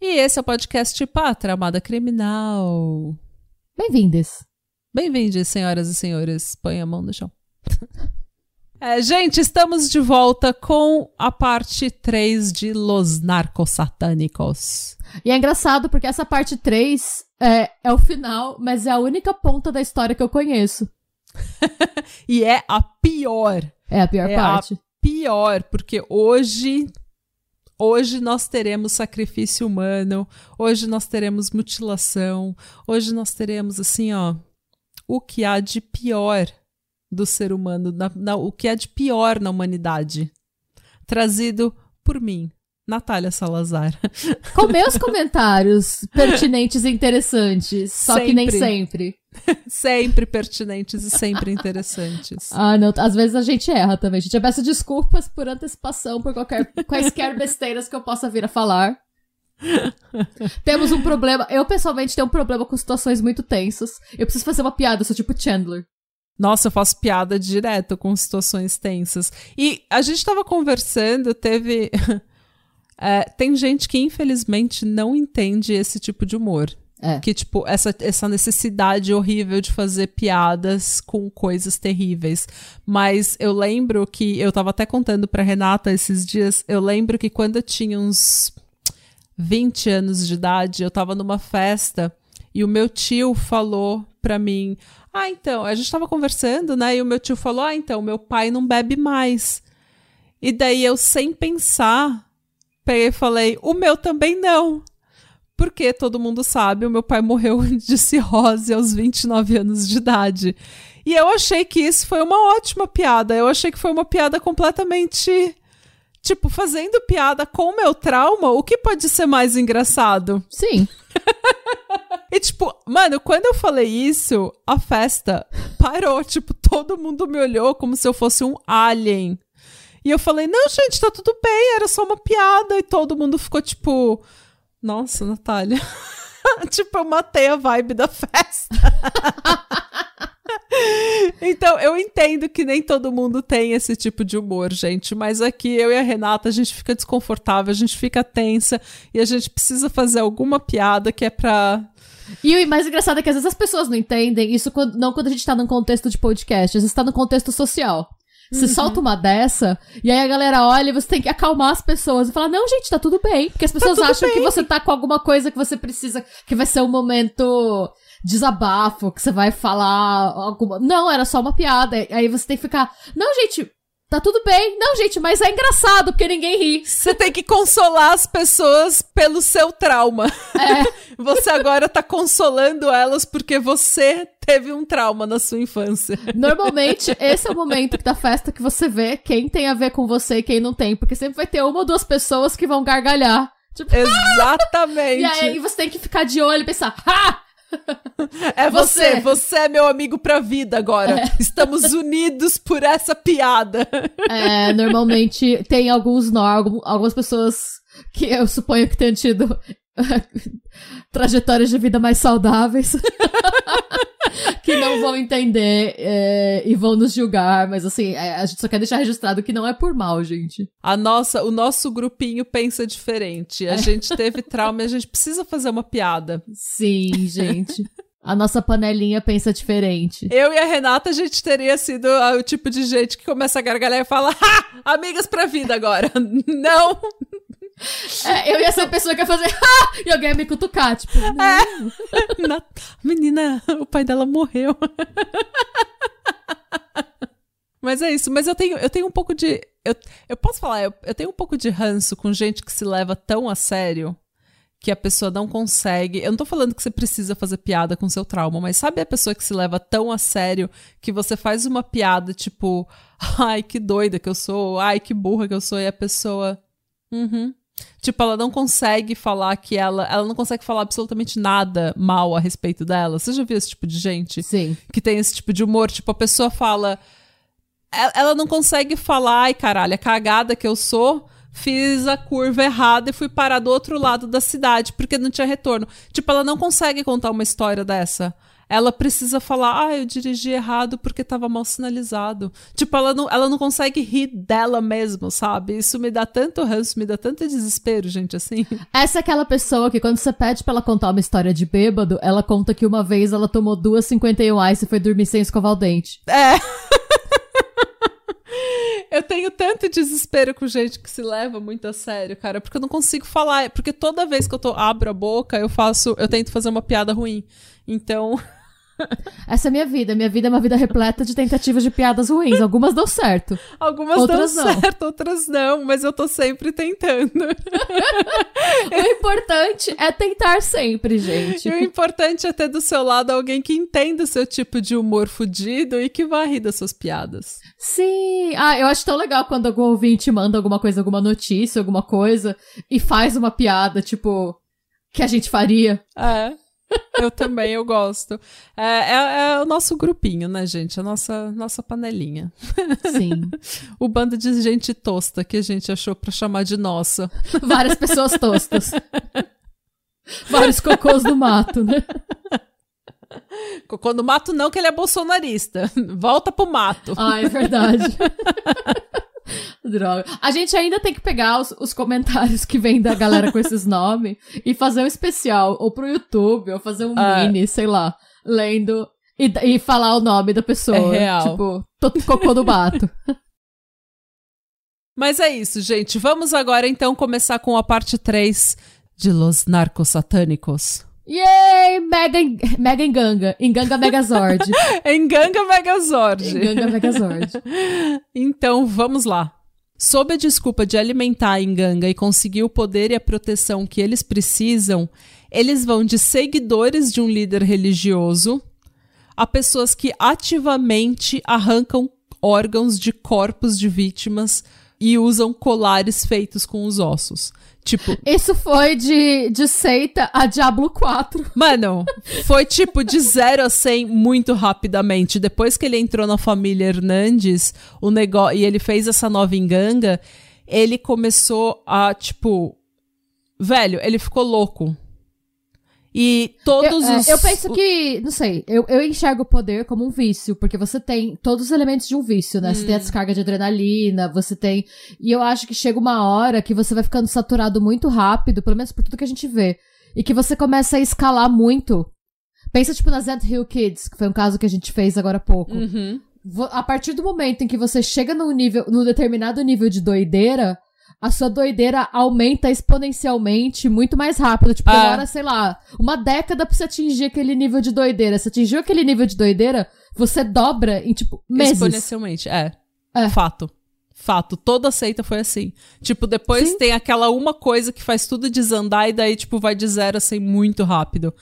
E esse é o podcast Pátria Amada Criminal. Bem-vindos. Bem-vindos, senhoras e senhores. Põe a mão no chão. é, gente, estamos de volta com a parte 3 de Los Narcos Satânicos. E é engraçado porque essa parte 3 é, é o final, mas é a única ponta da história que eu conheço. e é a pior. É a pior é parte. A pior, porque hoje Hoje nós teremos sacrifício humano, hoje nós teremos mutilação, hoje nós teremos assim, ó, o que há de pior do ser humano, na, na, o que há de pior na humanidade, trazido por mim, Natália Salazar. Com meus comentários pertinentes e interessantes, só sempre. que nem sempre. sempre pertinentes e sempre interessantes. Ah, não. Às vezes a gente erra também. A gente peço desculpas por antecipação, por qualquer quaisquer besteiras que eu possa vir a falar. Temos um problema. Eu, pessoalmente, tenho um problema com situações muito tensas. Eu preciso fazer uma piada, eu sou tipo Chandler. Nossa, eu faço piada direto com situações tensas. E a gente tava conversando, teve. é, tem gente que, infelizmente, não entende esse tipo de humor. É. Que, tipo, essa, essa necessidade horrível de fazer piadas com coisas terríveis. Mas eu lembro que, eu tava até contando pra Renata esses dias, eu lembro que quando eu tinha uns 20 anos de idade, eu tava numa festa e o meu tio falou pra mim: Ah, então, a gente tava conversando, né? E o meu tio falou: Ah, então, meu pai não bebe mais. E daí eu, sem pensar, peguei e falei: O meu também não. Porque todo mundo sabe, o meu pai morreu de cirrose aos 29 anos de idade. E eu achei que isso foi uma ótima piada. Eu achei que foi uma piada completamente. Tipo, fazendo piada com o meu trauma, o que pode ser mais engraçado? Sim. e, tipo, mano, quando eu falei isso, a festa parou. Tipo, todo mundo me olhou como se eu fosse um alien. E eu falei, não, gente, tá tudo bem, era só uma piada. E todo mundo ficou, tipo nossa, Natália. tipo, eu matei a vibe da festa. então, eu entendo que nem todo mundo tem esse tipo de humor, gente. Mas aqui eu e a Renata, a gente fica desconfortável, a gente fica tensa e a gente precisa fazer alguma piada que é pra. E o mais engraçado é que às vezes as pessoas não entendem isso quando, não quando a gente tá num contexto de podcast, às vezes tá num contexto social. Você uhum. solta uma dessa, e aí a galera olha e você tem que acalmar as pessoas e falar: não, gente, tá tudo bem. Porque as tá pessoas tá acham bem. que você tá com alguma coisa que você precisa, que vai ser um momento desabafo, que você vai falar alguma. Não, era só uma piada. Aí você tem que ficar: não, gente, Tá tudo bem. Não, gente, mas é engraçado porque ninguém ri. Você tem que consolar as pessoas pelo seu trauma. É. você agora tá consolando elas porque você teve um trauma na sua infância. Normalmente, esse é o momento da festa que você vê quem tem a ver com você e quem não tem. Porque sempre vai ter uma ou duas pessoas que vão gargalhar. Tipo, Exatamente. e aí você tem que ficar de olho e pensar, ha! É você, você é meu amigo pra vida agora. É. Estamos unidos por essa piada. É, normalmente tem alguns nó, algumas pessoas que eu suponho que tenham tido trajetórias de vida mais saudáveis. Não vão entender é, e vão nos julgar, mas assim, é, a gente só quer deixar registrado que não é por mal, gente. A nossa, o nosso grupinho pensa diferente. A é. gente teve trauma e a gente precisa fazer uma piada. Sim, gente. A nossa panelinha pensa diferente. Eu e a Renata, a gente teria sido o tipo de gente que começa a gargalhar e fala: Ha! Amigas pra vida agora. Não! É, eu ia ser a pessoa que ia fazer ha! e alguém ia me cutucar, tipo. É. Na... Menina, o pai dela morreu. Mas é isso, mas eu tenho, eu tenho um pouco de. Eu, eu posso falar, eu, eu tenho um pouco de ranço com gente que se leva tão a sério que a pessoa não consegue. Eu não tô falando que você precisa fazer piada com seu trauma, mas sabe a pessoa que se leva tão a sério que você faz uma piada tipo, ai, que doida que eu sou, ai, que burra que eu sou, e a pessoa. Uhum. Tipo, ela não consegue falar que ela. Ela não consegue falar absolutamente nada mal a respeito dela. Você já viu esse tipo de gente? Sim. Que tem esse tipo de humor? Tipo, a pessoa fala. Ela ela não consegue falar, ai caralho, a cagada que eu sou, fiz a curva errada e fui parar do outro lado da cidade, porque não tinha retorno. Tipo, ela não consegue contar uma história dessa. Ela precisa falar, ah, eu dirigi errado porque tava mal sinalizado. Tipo, ela não, ela não consegue rir dela mesma, sabe? Isso me dá tanto ranço, me dá tanto desespero, gente, assim. Essa é aquela pessoa que quando você pede pra ela contar uma história de bêbado, ela conta que uma vez ela tomou duas 51 Ice e foi dormir sem escovar o dente. É. Eu tenho tanto desespero com gente que se leva muito a sério, cara, porque eu não consigo falar. Porque toda vez que eu tô, abro a boca, eu faço. Eu tento fazer uma piada ruim. Então. Essa é a minha vida. Minha vida é uma vida repleta de tentativas de piadas ruins. Algumas dão certo. Algumas Outras dão não. certo, outras não, mas eu tô sempre tentando. O importante é tentar sempre, gente. E o importante é ter do seu lado alguém que entenda o seu tipo de humor fudido e que vá rir das suas piadas. Sim. Ah, eu acho tão legal quando algum ouvinte manda alguma coisa, alguma notícia, alguma coisa, e faz uma piada, tipo, que a gente faria. É. Eu também, eu gosto. É, é- é o nosso grupinho, né, gente? A nossa, nossa panelinha. Sim. O bando de gente tosta que a gente achou pra chamar de nossa. Várias pessoas tostas. Vários cocôs do mato, né? Cocô no mato não, que ele é bolsonarista. Volta pro mato. Ah, é verdade. Droga. A gente ainda tem que pegar os, os comentários que vem da galera com esses nomes e fazer um especial, ou pro YouTube, ou fazer um É. mini, sei lá, lendo e, e falar o nome da pessoa. É real. Tipo, tô- cocô do mato. Mas é isso, gente. Vamos agora então começar com a parte 3 de Los Narcos Satânicos. Yay! Mega, Mega Enganga. Enganga Megazord. Enganga Megazord. Enganga Megazord. Então, vamos lá. Sob a desculpa de alimentar a Enganga e conseguir o poder e a proteção que eles precisam, eles vão de seguidores de um líder religioso a pessoas que ativamente arrancam órgãos de corpos de vítimas e usam colares feitos com os ossos. Tipo, Isso foi de, de seita a Diablo 4. Mano, foi tipo de 0 a 100 muito rapidamente. Depois que ele entrou na família Hernandes, o negócio e ele fez essa nova enganga, ele começou a tipo, velho, ele ficou louco. E todos eu, é, os eu penso que, não sei, eu, eu enxergo o poder como um vício, porque você tem todos os elementos de um vício, né? Você Hum. tem a descarga de adrenalina, você tem. E eu acho que chega uma hora que você vai ficando saturado muito rápido, pelo menos por tudo que a gente vê. E que você começa a escalar muito. Pensa, tipo, nas Ant Hill Kids, que foi um caso que a gente fez agora há pouco. Uhum. A partir do momento em que você chega num nível, num determinado nível de doideira, a sua doideira aumenta exponencialmente muito mais rápido. Tipo, Ah. demora, sei lá, uma década pra você atingir aquele nível de doideira. Se atingiu aquele nível de doideira, você dobra em, tipo, meses. exponencialmente, é. É. Fato. Fato, toda seita foi assim. Tipo, depois Sim. tem aquela uma coisa que faz tudo desandar e daí, tipo, vai de zero a 100 muito rápido.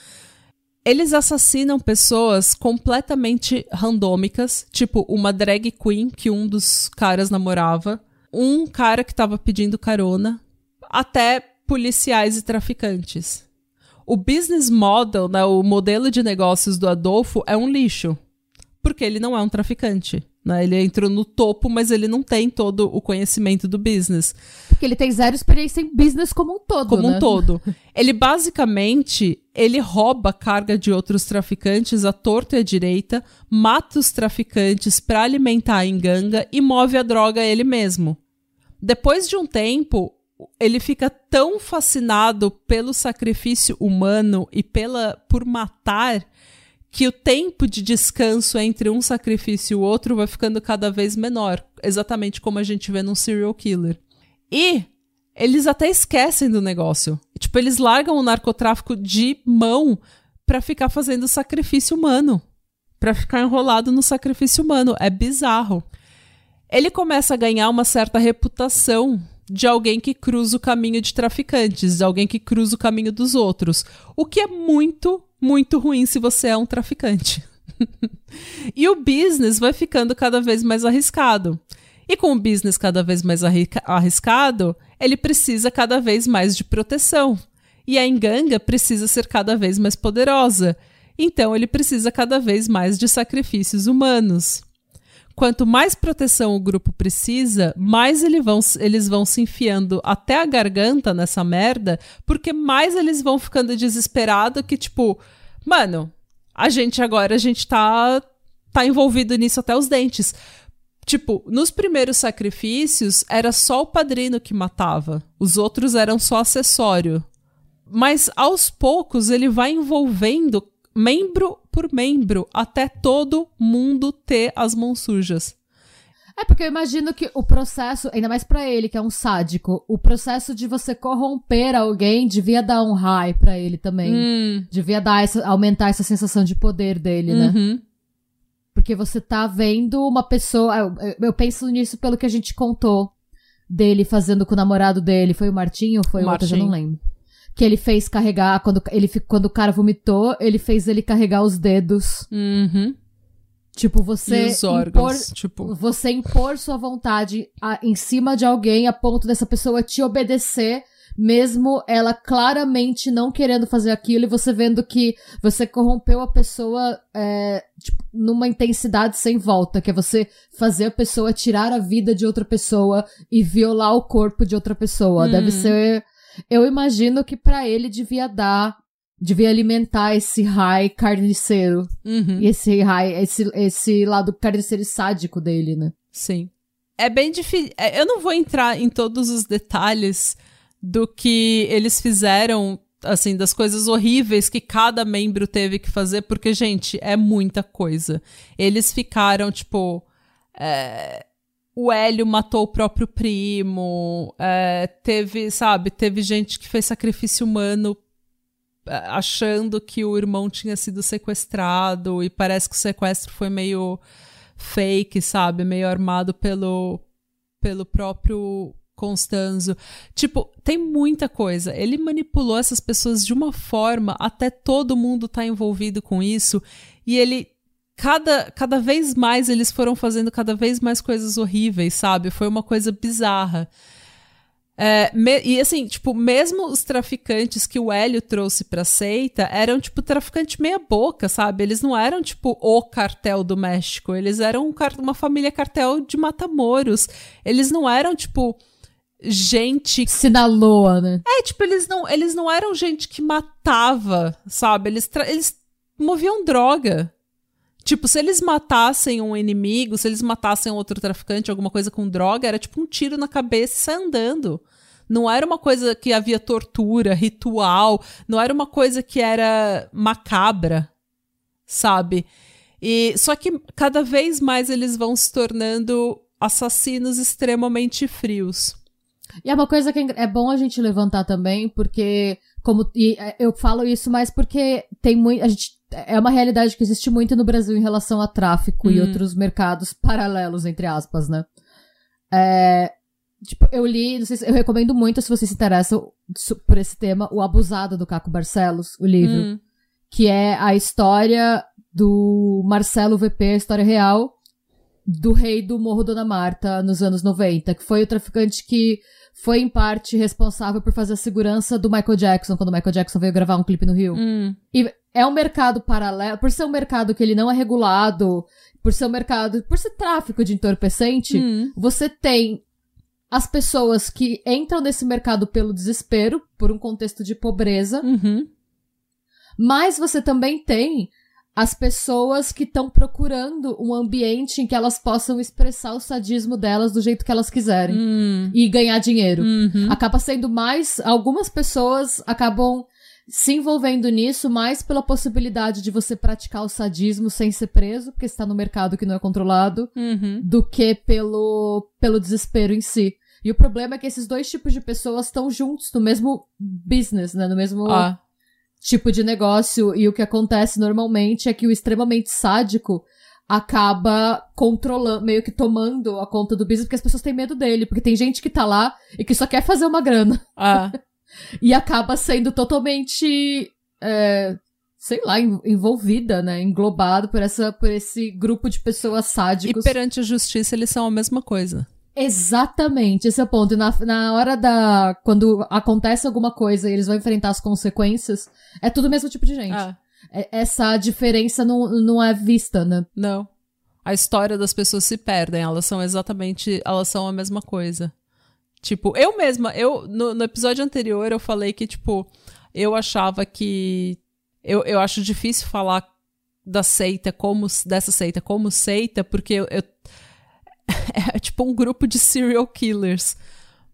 Eles assassinam pessoas completamente randômicas, tipo uma drag queen que um dos caras namorava, um cara que tava pedindo carona, até policiais e traficantes. O business model, né, o modelo de negócios do Adolfo é um lixo, porque ele não é um traficante. Né? Ele entrou no topo, mas ele não tem todo o conhecimento do business Porque ele tem zero experiência em business como um todo, como né? um todo. Ele basicamente ele rouba a carga de outros traficantes à torta e à direita, mata os traficantes para alimentar a enganga e move a droga a ele mesmo. Depois de um tempo, ele fica tão fascinado pelo sacrifício humano e pela por matar que o tempo de descanso entre um sacrifício e o outro vai ficando cada vez menor, exatamente como a gente vê num serial killer. E eles até esquecem do negócio. Tipo, eles largam o narcotráfico de mão pra ficar fazendo sacrifício humano. Pra ficar enrolado no sacrifício humano. É bizarro. Ele começa a ganhar uma certa reputação de alguém que cruza o caminho de traficantes, de alguém que cruza o caminho dos outros. O que é muito, muito ruim se você é um traficante. e o business vai ficando cada vez mais arriscado. E com o business cada vez mais arriscado, ele precisa cada vez mais de proteção. E a enganga precisa ser cada vez mais poderosa. Então ele precisa cada vez mais de sacrifícios humanos. Quanto mais proteção o grupo precisa, mais eles vão, eles vão se enfiando até a garganta nessa merda, porque mais eles vão ficando desesperados que, tipo, mano, a gente agora, a gente tá, tá envolvido nisso até os dentes. Tipo, nos primeiros sacrifícios, era só o padrino que matava. Os outros eram só acessório. Mas aos poucos ele vai envolvendo membro por membro até todo mundo ter as mãos sujas. É porque eu imagino que o processo, ainda mais para ele que é um sádico, o processo de você corromper alguém devia dar um high para ele também. Hum. Devia dar essa, aumentar essa sensação de poder dele, né? Uhum. Porque você tá vendo uma pessoa. Eu, eu, penso nisso pelo que a gente contou dele fazendo com o namorado dele. Foi o Martinho ou foi o, o outro? Eu não lembro que ele fez carregar, quando, ele, quando o cara vomitou, ele fez ele carregar os dedos. Uhum. Tipo, você. E os órgãos, impor, tipo... Você impor sua vontade a, em cima de alguém a ponto dessa pessoa te obedecer, mesmo ela claramente não querendo fazer aquilo, e você vendo que você corrompeu a pessoa é, tipo, numa intensidade sem volta, que é você fazer a pessoa tirar a vida de outra pessoa e violar o corpo de outra pessoa. Deve uhum. ser eu imagino que para ele devia dar, devia alimentar esse high carniceiro. Uhum. E esse high, esse, esse lado carniceiro sádico dele, né? Sim. É bem difícil. É, eu não vou entrar em todos os detalhes do que eles fizeram, assim, das coisas horríveis que cada membro teve que fazer, porque, gente, é muita coisa. Eles ficaram, tipo. É, o Hélio matou o próprio primo, é, teve, sabe, teve gente que fez sacrifício humano é, achando que o irmão tinha sido sequestrado e parece que o sequestro foi meio fake, sabe, meio armado pelo, pelo próprio Constanzo. Tipo, tem muita coisa. Ele manipulou essas pessoas de uma forma até todo mundo tá envolvido com isso e ele cada, cada vez mais eles foram fazendo cada vez mais coisas horríveis, sabe? Foi uma coisa bizarra. É, me, e assim, tipo, mesmo os traficantes que o Hélio trouxe pra seita eram, tipo, traficante meia boca, sabe? Eles não eram, tipo, o cartel do México. Eles eram um, uma família cartel de matamoros. Eles não eram, tipo, gente. Sinaloa, né? É, tipo, eles não, eles não eram gente que matava, sabe? Eles, eles moviam droga. Tipo, se eles matassem um inimigo, se eles matassem outro traficante, alguma coisa com droga, era tipo um tiro na cabeça andando. Não era uma coisa que havia tortura, ritual, não era uma coisa que era macabra, sabe? E só que cada vez mais eles vão se tornando assassinos extremamente frios. E é uma coisa que é bom a gente levantar também, porque como e é, eu falo isso mais porque tem muito a gente é uma realidade que existe muito no Brasil em relação a tráfico hum. e outros mercados paralelos entre aspas, né? É, tipo, eu li, não sei se, eu recomendo muito se você se interessa por esse tema, o Abusado do Caco Barcelos, o livro, hum. que é a história do Marcelo VP, a história real do rei do Morro Dona Marta nos anos 90, que foi o traficante que foi em parte responsável por fazer a segurança do Michael Jackson, quando o Michael Jackson veio gravar um clipe no Rio. Hum. E é um mercado paralelo, por ser um mercado que ele não é regulado, por ser um mercado, por ser tráfico de entorpecente, hum. você tem as pessoas que entram nesse mercado pelo desespero, por um contexto de pobreza, uhum. mas você também tem as pessoas que estão procurando um ambiente em que elas possam expressar o sadismo delas do jeito que elas quiserem hum. e ganhar dinheiro. Uhum. Acaba sendo mais. Algumas pessoas acabam se envolvendo nisso mais pela possibilidade de você praticar o sadismo sem ser preso, porque está no mercado que não é controlado, uhum. do que pelo, pelo desespero em si. E o problema é que esses dois tipos de pessoas estão juntos no mesmo business, né? No mesmo. Ah tipo de negócio. E o que acontece normalmente é que o extremamente sádico acaba controlando, meio que tomando a conta do business, porque as pessoas têm medo dele, porque tem gente que tá lá e que só quer fazer uma grana. Ah. e acaba sendo totalmente. É, sei lá, envolvida, né? Englobado por, essa, por esse grupo de pessoas sádicos. E perante a justiça eles são a mesma coisa. Exatamente, esse é o ponto. E na, na hora da. Quando acontece alguma coisa e eles vão enfrentar as consequências, é tudo o mesmo tipo de gente. Ah, É- Essa diferença não, não é vista, né? não. A história das pessoas se perdem, elas são exatamente, elas são a mesma coisa. Tipo, eu mesma, eu no, no episódio anterior eu falei que, tipo, eu achava que. Eu, eu acho difícil falar da seita como. dessa seita como seita, porque eu. eu- é tipo um grupo de serial killers.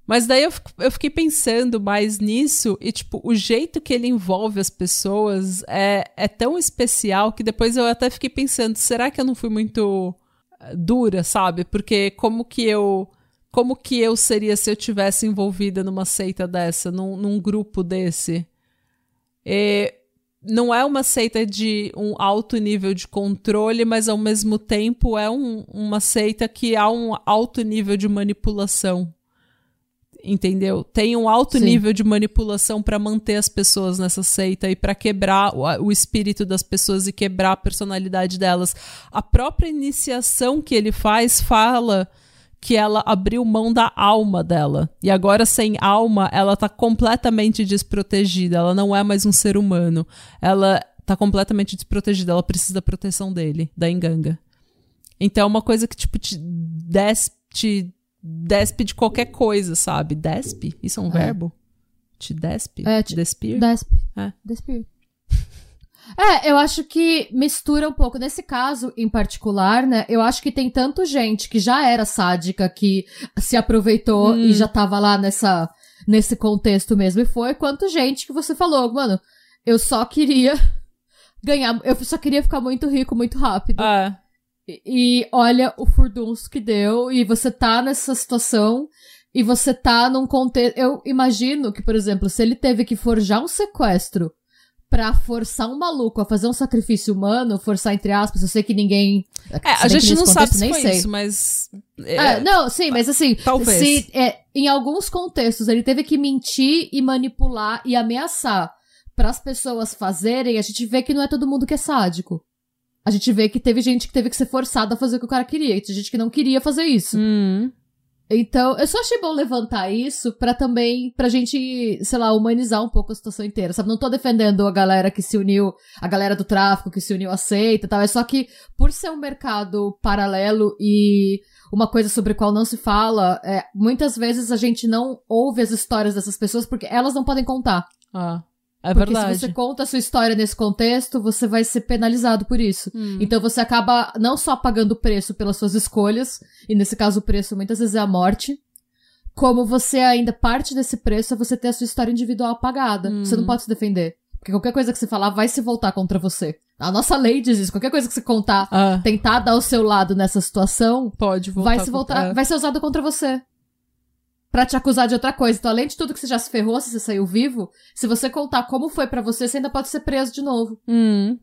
Mas daí eu, eu fiquei pensando mais nisso e, tipo, o jeito que ele envolve as pessoas é, é tão especial que depois eu até fiquei pensando, será que eu não fui muito eh, dura, sabe? Porque como que eu. Como que eu seria se eu tivesse envolvida numa seita dessa, num, num grupo desse? É, não é uma seita de um alto nível de controle, mas ao mesmo tempo é um- uma seita que há um alto nível de manipulação. Entendeu? Tem um alto Sim. nível de manipulação para manter as pessoas nessa seita e para quebrar o, o espírito das pessoas e quebrar a personalidade delas. A própria iniciação que ele faz fala que ela abriu mão da alma dela. E agora, sem alma, ela tá completamente desprotegida. Ela não é mais um ser humano. Ela tá completamente desprotegida. Ela precisa da proteção dele, da enganga. Então é uma coisa que, tipo, te despe, te despe de qualquer coisa, sabe? Despe? Isso é um É. verbo? Te despe? É, te- Despir? Despe. É. Despir. É, eu acho que mistura um pouco. Nesse caso em particular, né? Eu acho que tem tanto gente que já era sádica, que se aproveitou Hum. e já tava lá nessa, nesse contexto mesmo e foi, quanto gente que você falou, mano, eu só queria ganhar, eu só queria ficar muito rico muito rápido. É. E, e olha o furdunço que deu, e você tá nessa situação, e você tá num contexto. Eu imagino que, por exemplo, se ele teve que forjar um sequestro pra forçar um maluco a fazer um sacrifício humano, forçar entre aspas, eu sei que ninguém. É, a gente não sabe se nem foi sei. isso, mas. É, não, sim, mas assim, Talvez. se é, em alguns contextos ele teve que mentir e manipular e ameaçar para as pessoas fazerem, a gente vê que não é todo mundo que é sádico. A gente vê que teve gente que teve que ser forçada a fazer o que o cara queria, e tem gente que não queria fazer isso. Hum. Então, eu só achei bom levantar isso pra também, pra gente, sei lá, humanizar um pouco a situação inteira, sabe? Não tô defendendo a galera que se uniu, a galera do tráfico que se uniu à seita e tal, é só que, por ser um mercado paralelo e uma coisa sobre a qual não se fala, é, muitas vezes a gente não ouve as histórias dessas pessoas porque elas não podem contar. Ah, é Porque verdade. se você conta a sua história nesse contexto, você vai ser penalizado por isso. Hum. Então você acaba não só pagando o preço pelas suas escolhas, e nesse caso o preço muitas vezes é a morte, como você ainda parte desse preço é você ter a sua história individual apagada. Hum. Você não pode se defender. Porque qualquer coisa que você falar vai se voltar contra você. A nossa lei diz isso. Qualquer coisa que você contar, Ah, tentar dar o seu lado nessa situação, pode vai se voltar, é. vai ser usado contra você. Pra te acusar de outra coisa. Então, além de tudo que você já se ferrou, se você saiu vivo, se você contar como foi pra você, você ainda pode ser preso de novo. Hum.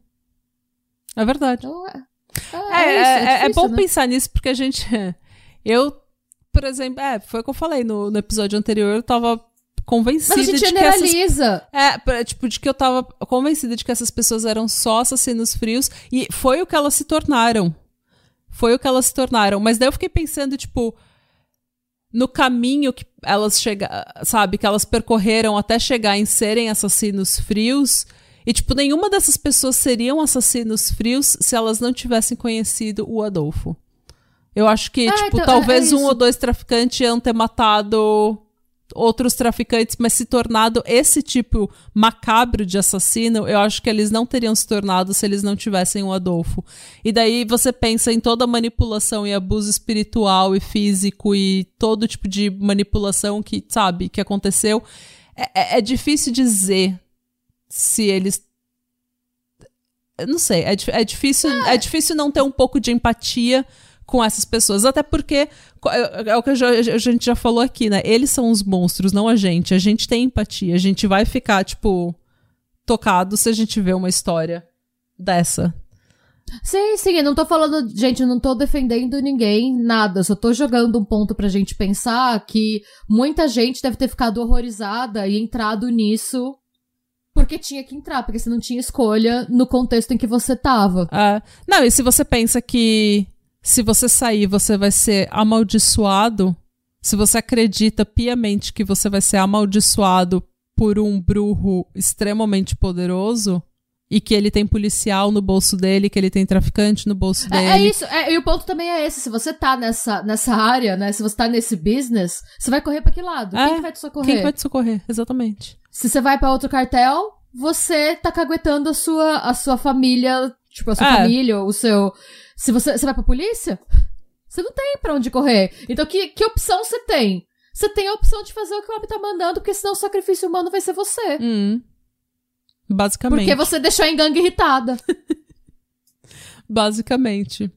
É verdade. Então, é, É, é, é, isso, é- é difícil, bom né? pensar nisso porque a gente. Eu, por exemplo, é, foi o que eu falei no, no episódio anterior, eu tava convencida Mas a gente de que essas generaliza. É, tipo, de que eu tava convencida de que essas pessoas eram só assassinos frios. E foi o que elas se tornaram. Foi o que elas se tornaram. Mas daí eu fiquei pensando, tipo, no caminho que elas chegaram, sabe, que elas percorreram até chegar em serem assassinos frios. E, tipo, nenhuma dessas pessoas seriam assassinos frios se elas não tivessem conhecido o Adolfo. Eu acho que, Ah, tipo, então, é- talvez é um ou dois traficantes iam ter matado outros traficantes, mas se tornado esse tipo macabro de assassino, eu acho que eles não teriam se tornado se eles não tivessem o Adolfo. E daí você pensa em toda a manipulação e abuso espiritual e físico e todo tipo de manipulação que, sabe, que aconteceu. É, é- é difícil dizer se eles. Eu não sei, é, é difícil, é difícil não ter um pouco de empatia com essas pessoas. Até porque, é é o que a gente já falou aqui, né? Eles são os monstros, não a gente. A gente tem empatia. A gente vai ficar, tipo, tocado se a gente vê uma história dessa. Sim, sim, eu não tô falando, gente, eu não tô defendendo ninguém, nada. Eu só tô jogando um ponto pra gente pensar que muita gente deve ter ficado horrorizada e entrado nisso porque tinha que entrar, porque você não tinha escolha no contexto em que você tava. É. não, e se você pensa que se você sair, você vai ser amaldiçoado se você acredita piamente que você vai ser amaldiçoado por um bruxo extremamente poderoso, e que ele tem policial no bolso dele, que ele tem traficante no bolso dele. É, é isso, é, e o ponto também é esse. Se você tá nessa, nessa área, né? Se você tá nesse business, você vai correr pra que lado? É, quem que vai te socorrer? Quem que vai te socorrer? Exatamente. Se você vai pra outro cartel, você tá caguetando a sua, a sua família, tipo, a sua É. família, o seu... Se você, você vai pra polícia, você não tem pra onde correr. Então, que, que opção você tem? Você tem a opção de fazer o que o homem tá mandando, porque senão o sacrifício humano vai ser você. Hum. Basicamente. Porque você deixou a gangue irritada. Basicamente.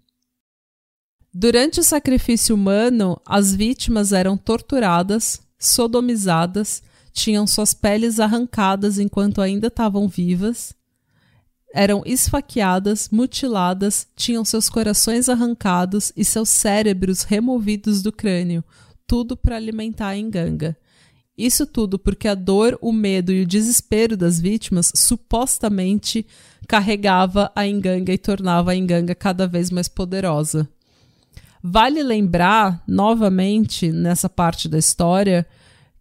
Durante o sacrifício humano, as vítimas eram torturadas, sodomizadas, tinham suas peles arrancadas enquanto ainda estavam vivas, eram esfaqueadas, mutiladas, tinham seus corações arrancados e seus cérebros removidos do crânio, tudo para alimentar a enganga. Isso tudo porque a dor, o medo e o desespero das vítimas supostamente carregava a enganga e tornava a enganga cada vez mais poderosa. Vale lembrar, novamente, nessa parte da história,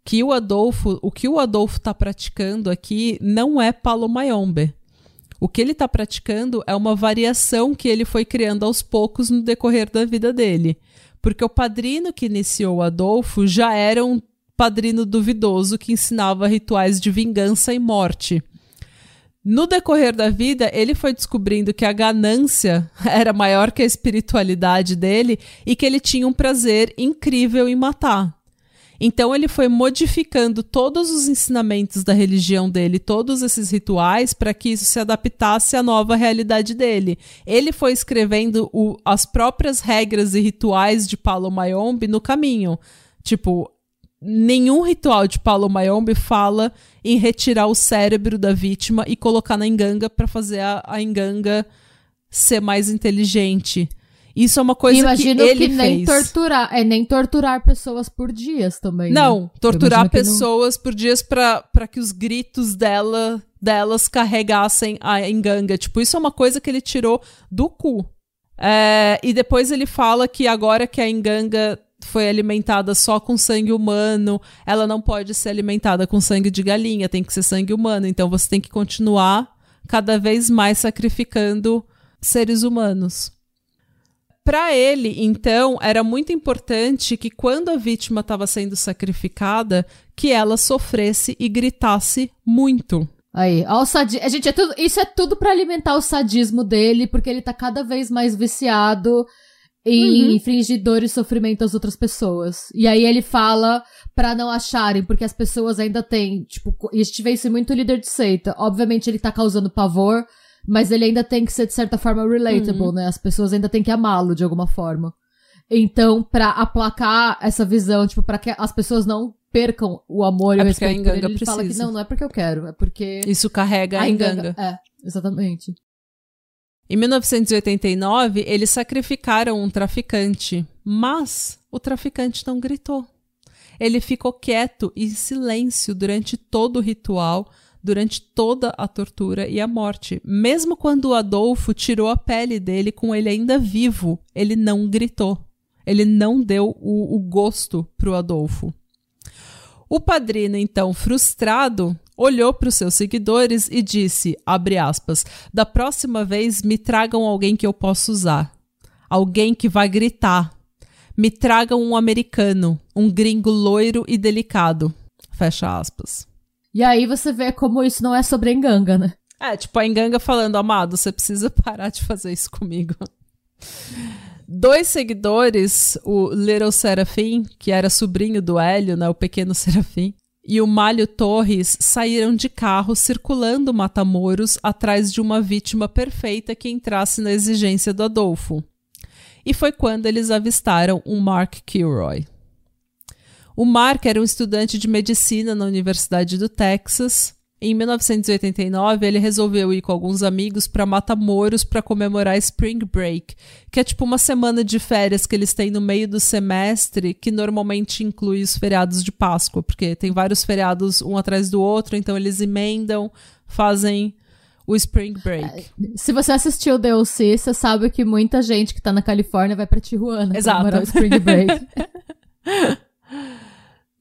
que o Adolfo, o que o Adolfo está praticando aqui não é Palo Mayombe. O que ele está praticando é uma variação que ele foi criando aos poucos no decorrer da vida dele. Porque o padrino que iniciou Adolfo já era um padrino duvidoso que ensinava rituais de vingança e morte. No decorrer da vida, ele foi descobrindo que a ganância era maior que a espiritualidade dele e que ele tinha um prazer incrível em matar. Então ele foi modificando todos os ensinamentos da religião dele, todos esses rituais, para que isso se adaptasse à nova realidade dele. Ele foi escrevendo o- as próprias regras e rituais de Palo Mayombe no caminho. Tipo, nenhum ritual de Palo Mayombe fala em retirar o cérebro da vítima e colocar na enganga para fazer a enganga ser mais inteligente. Isso é uma coisa Imagino que ele que nem fez. torturar, é nem torturar pessoas por dias também. Não, né? torturar que não- pessoas por dias pra que os gritos dela delas carregassem a enganga. Tipo, isso é uma coisa que ele tirou do cu. É, e depois ele fala que agora que a enganga foi alimentada só com sangue humano, ela não pode ser alimentada com sangue de galinha, tem que ser sangue humano. Então você tem que continuar cada vez mais sacrificando seres humanos. Para ele, então, era muito importante que quando a vítima estava sendo sacrificada, que ela sofresse e gritasse muito. Aí, ó, o sadi... a gente é tudo, isso é tudo pra alimentar o sadismo dele, porque ele tá cada vez mais viciado em Uhum. infringir dor e sofrimento às outras pessoas. E aí ele fala pra não acharem, porque as pessoas ainda têm, tipo, e a gente vê isso em muito líder de seita. Obviamente ele tá causando pavor, mas ele ainda tem que ser de certa forma relatable, Uhum. né? As pessoas ainda têm que amá-lo de alguma forma. Então, pra aplacar essa visão, tipo, pra que as pessoas não percam o amor e É o porque a respeito por ele, enganga ele fala que não, não é porque eu quero, é porque Isso carrega a, enganga. É, exatamente. Em 1989, eles sacrificaram um traficante, mas o traficante não gritou. Ele ficou quieto e em silêncio durante todo o ritual, durante toda a tortura e a morte. Mesmo quando o Adolfo tirou a pele dele com ele ainda vivo, ele não gritou. Ele não deu o, o gosto pro Adolfo. O padrino, então, frustrado, olhou para os seus seguidores e disse, aspas, da próxima vez me tragam alguém que eu possa usar. Alguém que vai gritar. Me tragam um americano, um gringo loiro e delicado. Fecha aspas. E aí você vê como isso não é sobre enganga, né? É, tipo a Enganga falando, amado, você precisa parar de fazer isso comigo. Dois seguidores, o Little Serafim, que era sobrinho do Hélio, né, o pequeno Serafim, e o Malho Torres saíram de carro circulando Matamoros atrás de uma vítima perfeita que entrasse na exigência do Adolfo. E foi quando eles avistaram um Mark Kilroy. O Mark era um estudante de medicina na Universidade do Texas. Em 1989, ele resolveu ir com alguns amigos para Matamoros para comemorar Spring Break, que é tipo uma semana de férias que eles têm no meio do semestre, que normalmente inclui os feriados de Páscoa, porque tem vários feriados um atrás do outro, então eles emendam, fazem o Spring Break. Se você assistiu DLC, você sabe que muita gente que tá na Califórnia vai pra Tijuana Exato. comemorar o Spring Break.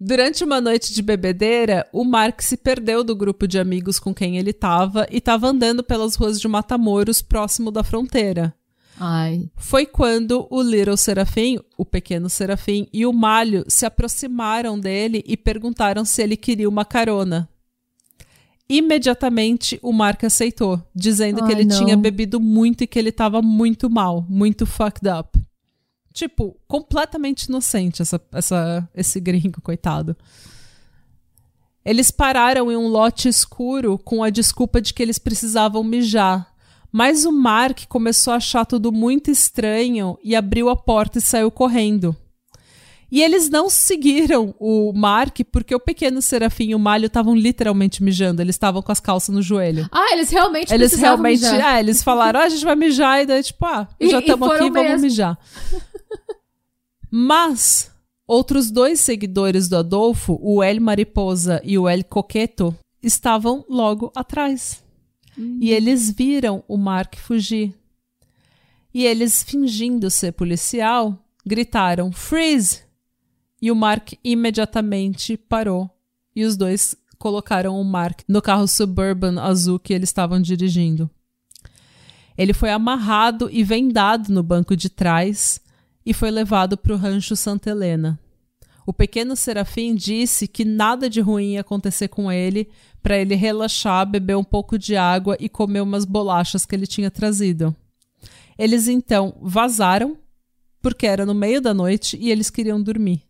Durante uma noite de bebedeira, o Mark se perdeu do grupo de amigos com quem ele estava e estava andando pelas ruas de Matamoros, próximo da fronteira. Ai. Foi quando o Little Serafim, o pequeno Serafim, e o Malho se aproximaram dele e perguntaram se ele queria uma carona. Imediatamente o Mark aceitou, dizendo que Ai, ele não. tinha bebido muito e que ele estava muito mal, muito fucked up. Tipo, completamente inocente essa, essa, esse gringo, coitado. Eles pararam em um lote escuro com a desculpa de que eles precisavam mijar. Mas o Mark começou a achar tudo muito estranho e abriu a porta e saiu correndo. E eles não seguiram o Mark porque o pequeno Serafim e o Malho estavam literalmente mijando. Eles estavam com as calças no joelho. Ah, eles realmente Eles realmente. mijar. É, eles falaram, ah, a gente vai mijar, e daí, tipo, ah, E- já estamos aqui, vamos mesmo. mijar. Mas outros dois seguidores do Adolfo, o El Mariposa e o El Coqueto, estavam logo atrás. E eles viram o Mark fugir. E eles, fingindo ser policial, gritaram: Freeze! E o Mark imediatamente parou. E os dois colocaram o Mark no carro suburban azul que eles estavam dirigindo. Ele foi amarrado e vendado no banco de trás e foi levado para o rancho Santa Helena. O pequeno Serafim disse que nada de ruim ia acontecer com ele, para ele relaxar, beber um pouco de água e comer umas bolachas que ele tinha trazido. Eles então vazaram, porque era no meio da noite e eles queriam dormir.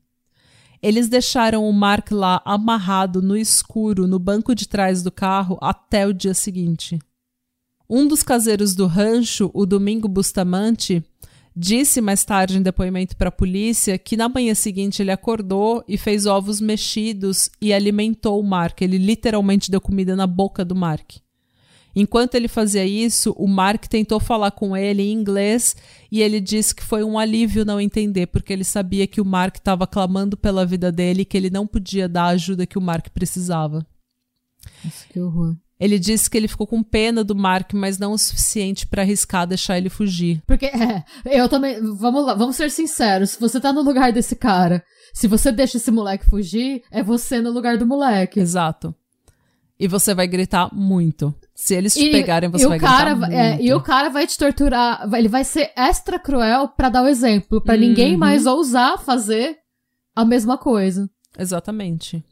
Eles deixaram o Mark lá amarrado no escuro no banco de trás do carro até o dia seguinte. Um dos caseiros do rancho, o Domingo Bustamante, disse mais tarde em depoimento para a polícia que na manhã seguinte ele acordou e fez ovos mexidos e alimentou o Mark. Ele literalmente deu comida na boca do Mark. Enquanto ele fazia isso, o Mark tentou falar com ele em inglês e ele disse que foi um alívio não entender, porque ele sabia que o Mark estava clamando pela vida dele e que ele não podia dar a ajuda que o Mark precisava. Que horror. Ele disse que ele ficou com pena do Mark, mas não o suficiente para arriscar deixar ele fugir. Porque, é, eu também. Vamos lá, vamos ser sinceros. Se você tá no lugar desse cara, se você deixa esse moleque fugir, é você no lugar do moleque. Exato. E você vai gritar muito. Se eles te E- pegarem, você vai cara, gritar vai- é, muito. e o cara vai te torturar. Ele vai ser extra cruel pra dar o exemplo, pra Uhum. ninguém mais ousar fazer a mesma coisa. Exatamente.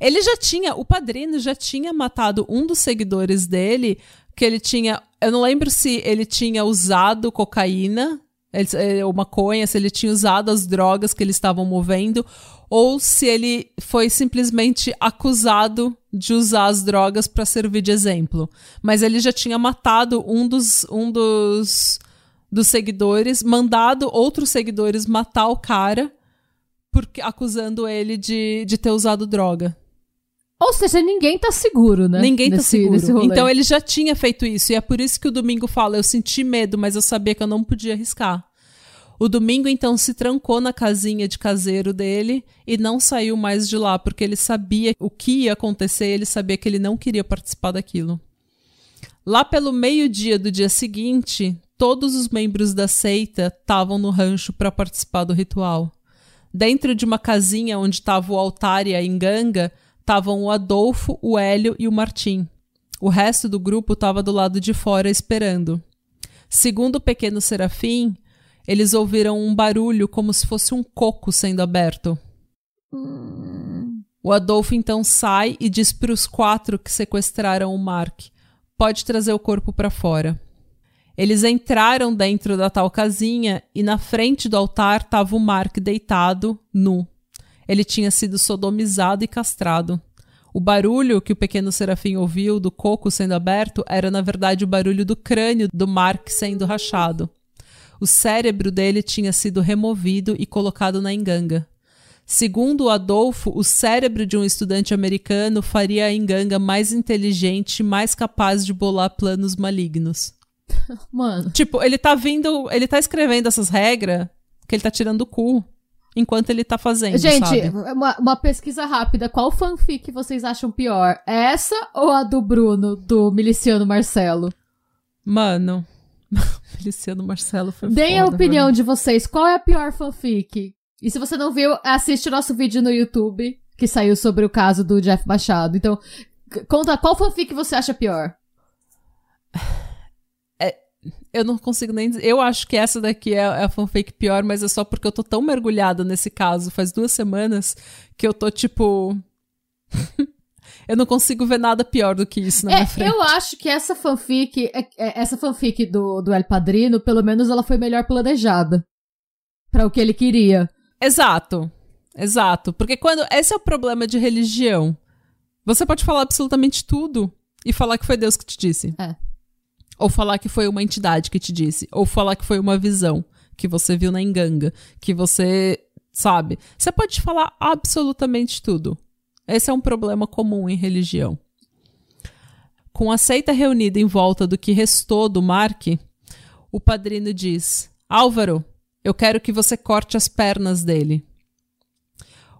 Ele já tinha, o padrinho já tinha matado um dos seguidores dele, que ele tinha, eu não lembro se ele tinha usado cocaína, ele- eh, ou maconha, se ele tinha usado as drogas que eles estavam movendo, ou se ele foi simplesmente acusado de usar as drogas para servir de exemplo. Mas ele já tinha matado um dos, um dos, dos seguidores, mandado outros seguidores matar o cara porque acusando ele de, de ter usado droga. Ou seja, ninguém tá seguro, né? Ninguém tá Nesse- seguro. nesse rolê. Então ele já tinha feito isso. E é por isso que o Domingo fala: eu senti medo, mas eu sabia que eu não podia arriscar. O Domingo então se trancou na casinha de caseiro dele e não saiu mais de lá, porque ele sabia o que ia acontecer, ele sabia que ele não queria participar daquilo. Lá pelo meio-dia do dia seguinte, todos os membros da seita estavam no rancho para participar do ritual. Dentro de uma casinha onde estava o altar e a enganga, estavam o Adolfo, o Hélio e o Martim. O resto do grupo estava do lado de fora esperando. Segundo o pequeno Serafim, eles ouviram um barulho como se fosse um coco sendo aberto. O Adolfo então sai e diz para os quatro que sequestraram o Mark: pode trazer o corpo para fora. Eles entraram dentro da tal casinha e na frente do altar estava o Mark deitado, nu. Ele tinha sido sodomizado e castrado. O barulho que o pequeno Serafim ouviu do coco sendo aberto era, na verdade, o barulho do crânio do Mark sendo rachado. O cérebro dele tinha sido removido e colocado na enganga. Segundo o Adolfo, o cérebro de um estudante americano faria a enganga mais inteligente e mais capaz de bolar planos malignos. Mano. Tipo, ele tá vindo, ele tá escrevendo essas regras que ele tá tirando do cu enquanto ele tá fazendo, Gente, uma, uma pesquisa rápida. Qual fanfic vocês acham pior? Essa ou a do Bruno, do miliciano Marcelo? Mano, Feliciano Marcelo foi Deem a foda, opinião mano. de vocês. Qual é a pior fanfic? E se você não viu, assiste o nosso vídeo no YouTube. que saiu sobre o caso do Jeff Machado. Então, conta qual fanfic você acha pior? Eu não consigo nem dizer. Eu acho que essa daqui é é a fanfic pior, mas é só porque eu tô tão mergulhada nesse caso faz duas semanas que eu tô tipo. eu não consigo ver nada pior do que isso na minha É, frente. eu acho que essa fanfic, é- é- essa fanfic do, do El Padrino, pelo menos ela foi melhor planejada. Pra o que ele queria. Exato. Exato. Porque quando. Esse é o problema de religião. Você pode falar absolutamente tudo e falar que foi Deus que te disse. É. Ou falar que foi uma entidade que te disse. Ou falar que foi uma visão que você viu na enganga. Que você. Sabe? Você pode falar absolutamente tudo. Esse é um problema comum em religião. Com a seita reunida em volta do que restou do Mark, o padrino diz: Álvaro, eu quero que você corte as pernas dele.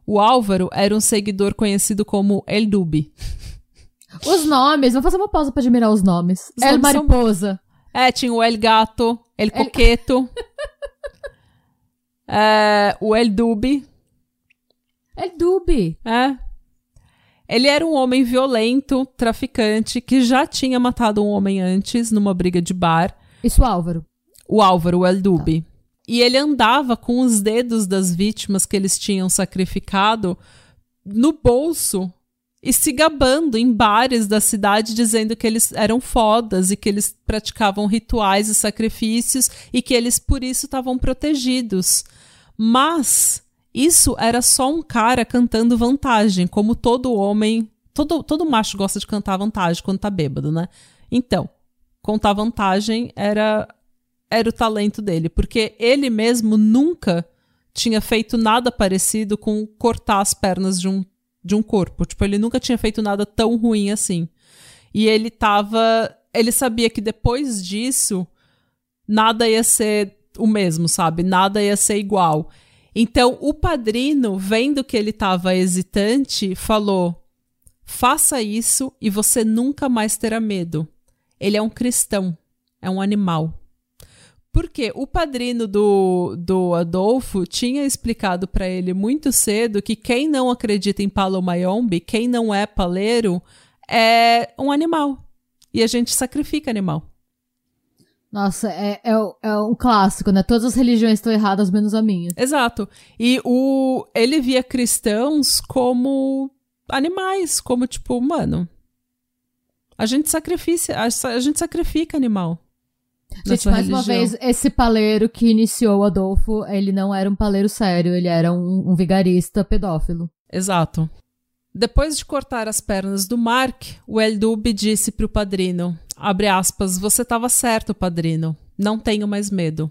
O Álvaro era um seguidor conhecido como El Dubi. Os nomes, vou fazer uma pausa pra admirar os nomes. Os El nomes são- Mariposa. É, tinha o El Gato, El Coqueto, é, o El Dubi. El Dubi. É. Ele era um homem violento, traficante, que já tinha matado um homem antes numa briga de bar. Isso, Álvaro. O Álvaro, o El Dubi. E ele andava com os dedos das vítimas que eles tinham sacrificado no bolso e se gabando em bares da cidade, dizendo que eles eram fodas e que eles praticavam rituais e sacrifícios e que eles por isso estavam protegidos. Mas isso era só um cara cantando vantagem, como todo homem. Todo, todo macho gosta de cantar vantagem quando tá bêbado, né? Então, contar vantagem era era o talento dele, porque ele mesmo nunca tinha feito nada parecido com cortar as pernas de um, de um corpo. Tipo, ele nunca tinha feito nada tão ruim assim. E ele tava. Ele sabia que depois disso, nada ia ser o mesmo, sabe? Nada ia ser igual. Então, o padrino, vendo que ele tava hesitante, falou: faça isso e você nunca mais terá medo. Ele é um cristão, é um animal. Porque o padrino do, do Adolfo tinha explicado para ele muito cedo que quem não acredita em Palo Mayombe, quem não é paleiro, é um animal. E a gente sacrifica animal. Nossa, é, é, o- é um clássico, né? Todas as religiões estão erradas, menos a minha. Exato. E o, ele via cristãos como animais, como tipo, mano. A gente sacrifica, a, a gente sacrifica animal. Gente, mais uma religião. vez, esse paleiro que iniciou o Adolfo, ele não era um paleiro sério, ele era um, um vigarista pedófilo. Exato. Depois de cortar as pernas do Mark, o Eldub disse pro padrino, abre aspas, você estava certo, padrino, não tenho mais medo.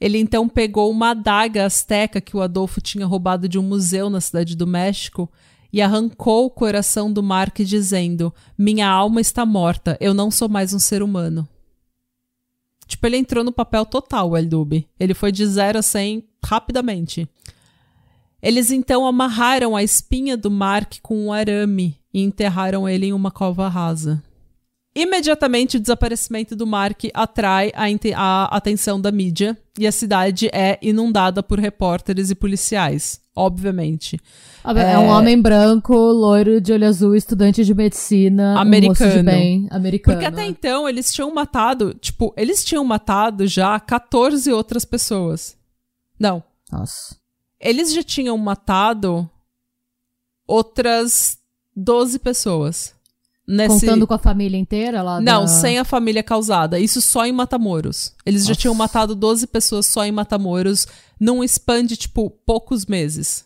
Ele então pegou uma adaga asteca que o Adolfo tinha roubado de um museu na cidade do México e arrancou o coração do Mark dizendo, minha alma está morta, eu não sou mais um ser humano. Tipo, ele entrou no papel total, o Eldub. Ele foi de 0 a 100 rapidamente. Eles então amarraram a espinha do Mark com um arame e enterraram ele em uma cova rasa. Imediatamente o desaparecimento do Mark atrai a, a atenção da mídia e a cidade é inundada por repórteres e policiais, obviamente. É, um homem branco, loiro, de olho azul, estudante de medicina, um moço de Americano. bem, americano. Porque até então eles tinham matado, tipo, eles tinham matado já 14 outras pessoas. Não, Nossa. eles já tinham matado outras 12 pessoas. Nesse... Contando com a família inteira lá Não, da... sem a família causada. Isso só em Matamoros. Eles já Nossa. tinham matado 12 pessoas só em Matamoros num span de, tipo, poucos meses.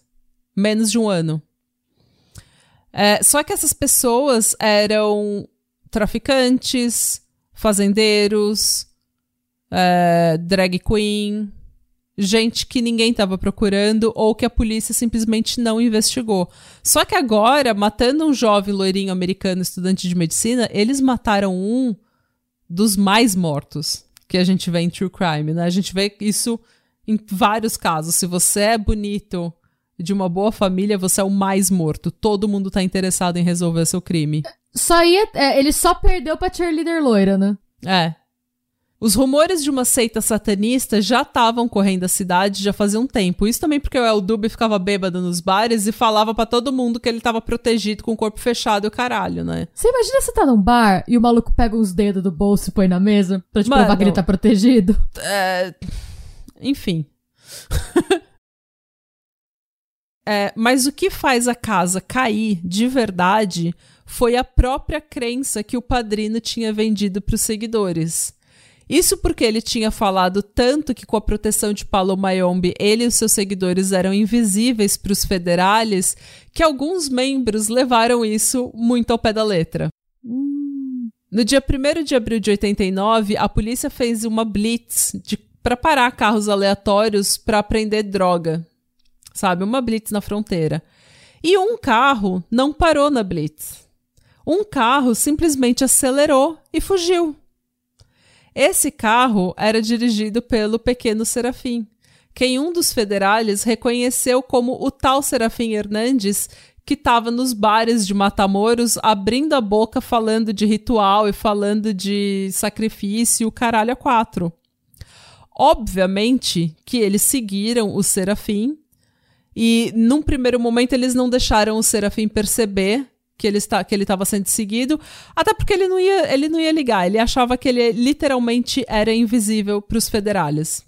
Menos de um ano. É, só que essas pessoas eram traficantes, fazendeiros, é, drag queen, gente que ninguém estava procurando ou que a polícia simplesmente não investigou. Só que agora, matando um jovem loirinho americano estudante de medicina, eles mataram um dos mais mortos que a gente vê em True Crime, né? A gente vê isso em vários casos. Se você é bonito, de uma boa família, você é o mais morto. Todo mundo tá interessado em resolver seu crime. Só ia... é, ele só perdeu pra cheerleader loira, né? É. Os rumores de uma seita satanista já estavam correndo a cidade já fazia um tempo. Isso também porque o El Dube ficava bêbado nos bares e falava para todo mundo que ele tava protegido com o corpo fechado e o caralho, né? Você imagina você tá num bar e o maluco pega uns dedos do bolso e põe na mesa pra te Mano. provar que ele tá protegido? É... Enfim. É, mas o que faz a casa cair de verdade foi a própria crença que o padrino tinha vendido para os seguidores. Isso porque ele tinha falado tanto que com a proteção de Paulo Mayombe ele e os seus seguidores eram invisíveis para os federales, que alguns membros levaram isso muito ao pé da letra. No dia 1 de abril de 89, a polícia fez uma blitz para parar carros aleatórios para prender droga. Sabe? Uma blitz na fronteira. E um carro não parou na blitz. Um carro simplesmente acelerou e fugiu. Esse carro era dirigido pelo pequeno Serafim, quem um dos federales reconheceu como o tal Serafim Hernandes que estava nos bares de Matamoros abrindo a boca falando de ritual e falando de sacrifício, o caralho a quatro. Obviamente que eles seguiram o Serafim e num primeiro momento eles não deixaram o Serafim perceber que ele está que ele estava sendo seguido, até porque ele não ia ele não ia ligar, ele achava que ele literalmente era invisível para os federales.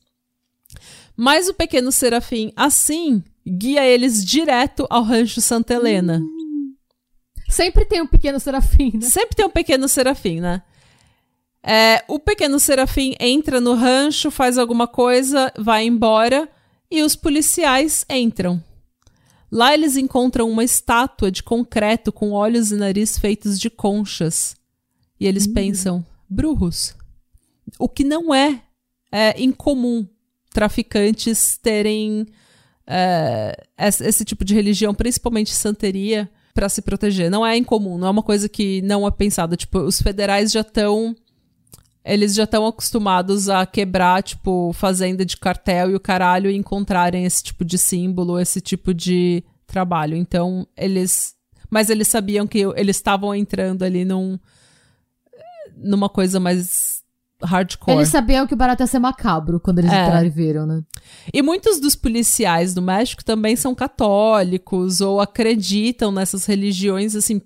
Mas o pequeno Serafim, assim, guia eles direto ao rancho Santa Helena. Hum. Sempre tem um pequeno Serafim, né? Sempre tem um pequeno Serafim, né? É, o pequeno Serafim entra no rancho, faz alguma coisa, vai embora e os policiais entram. Lá eles encontram uma estátua de concreto com olhos e nariz feitos de conchas. E eles Hum. pensam, brurros. O que não é, é incomum traficantes terem é, esse, esse tipo de religião, principalmente santeria, para se proteger. Não é incomum, não é uma coisa que não é pensada. Tipo, os federais já estão eles já estão acostumados a quebrar, tipo, fazenda de cartel e o caralho e encontrarem esse tipo de símbolo, esse tipo de trabalho. Então, eles. Mas eles sabiam que eles estavam entrando ali num. numa coisa mais hardcore. Eles sabiam que o barato ia ser macabro quando eles É. entraram e viram, né? E muitos dos policiais do México também são católicos ou acreditam nessas religiões, assim,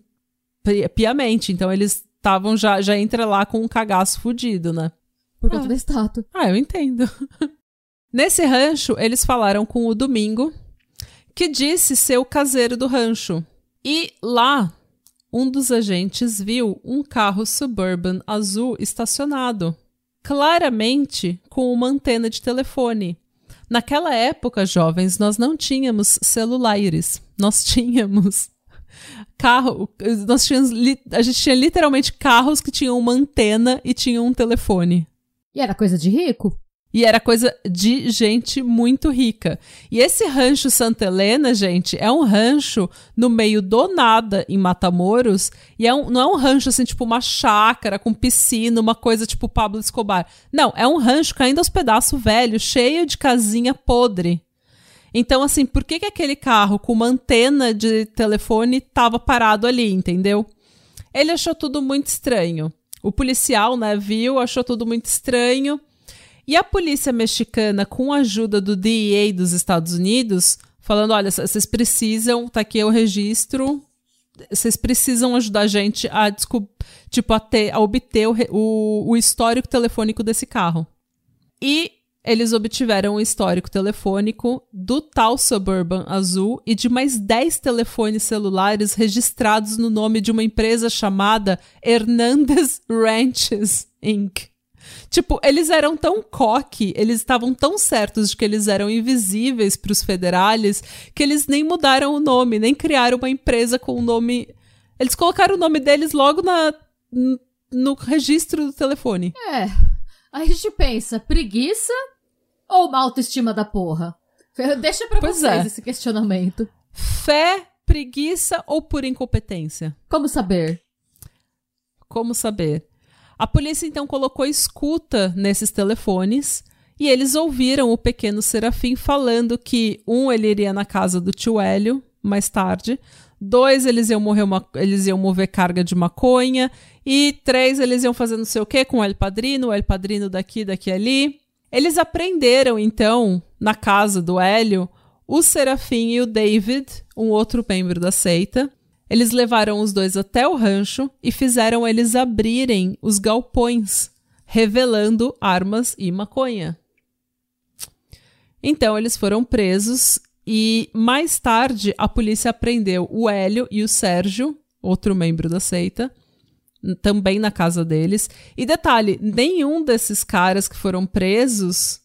pi- piamente. Então, eles estavam já, já entra lá com um cagaço fudido, né? Por conta Ah. da estátua. Ah, eu entendo. Nesse rancho, eles falaram com o Domingo, que disse ser o caseiro do rancho. E lá, um dos agentes viu um carro suburban azul estacionado, claramente com uma antena de telefone. Naquela época, jovens, nós não tínhamos celulares. Nós tínhamos carro, nós tínhamos, a gente tinha literalmente carros que tinham uma antena e tinham um telefone. E era coisa de rico? E era coisa de gente muito rica. E esse rancho Santa Helena, gente, é um rancho no meio do nada em Matamoros. E é um, não é um rancho assim, tipo uma chácara com piscina, uma coisa tipo Pablo Escobar. Não, é um rancho caindo aos pedaços velho, cheio de casinha podre. Então, assim, por que, que aquele carro com uma antena de telefone tava parado ali, entendeu? Ele achou tudo muito estranho. O policial, né, viu, achou tudo muito estranho. E a polícia mexicana, com a ajuda do DEA dos Estados Unidos, falando: olha, vocês precisam, tá aqui o registro, vocês precisam ajudar a gente a, tipo, a, ter, a obter o, o, o histórico telefônico desse carro. E eles obtiveram o histórico telefônico do tal Suburban Azul e de mais 10 telefones celulares registrados no nome de uma empresa chamada Hernandez Ranches Inc. Tipo, eles eram tão coque, eles estavam tão certos de que eles eram invisíveis para os federales, que eles nem mudaram o nome, nem criaram uma empresa com o nome. Eles colocaram o nome deles logo na, no registro do telefone. É. A gente pensa, preguiça ou uma autoestima da porra? Deixa pra Pois vocês é. esse questionamento. Fé, preguiça ou pura incompetência? Como saber? Como saber? A polícia então colocou escuta nesses telefones e eles ouviram o pequeno Serafim falando que um ele iria na casa do tio Hélio mais tarde, Dois, eles iam, morrer uma, eles iam mover carga de maconha. E três, eles iam fazer não sei o que com o El Padrino, o El Padrino daqui, daqui ali. Eles aprenderam, então, na casa do Hélio, o Serafim e o David, um outro membro da seita. Eles levaram os dois até o rancho e fizeram eles abrirem os galpões, revelando armas e maconha. Então eles foram presos e mais tarde a polícia prendeu o Hélio e o Sérgio, outro membro da seita, também na casa deles. E detalhe, nenhum desses caras que foram presos.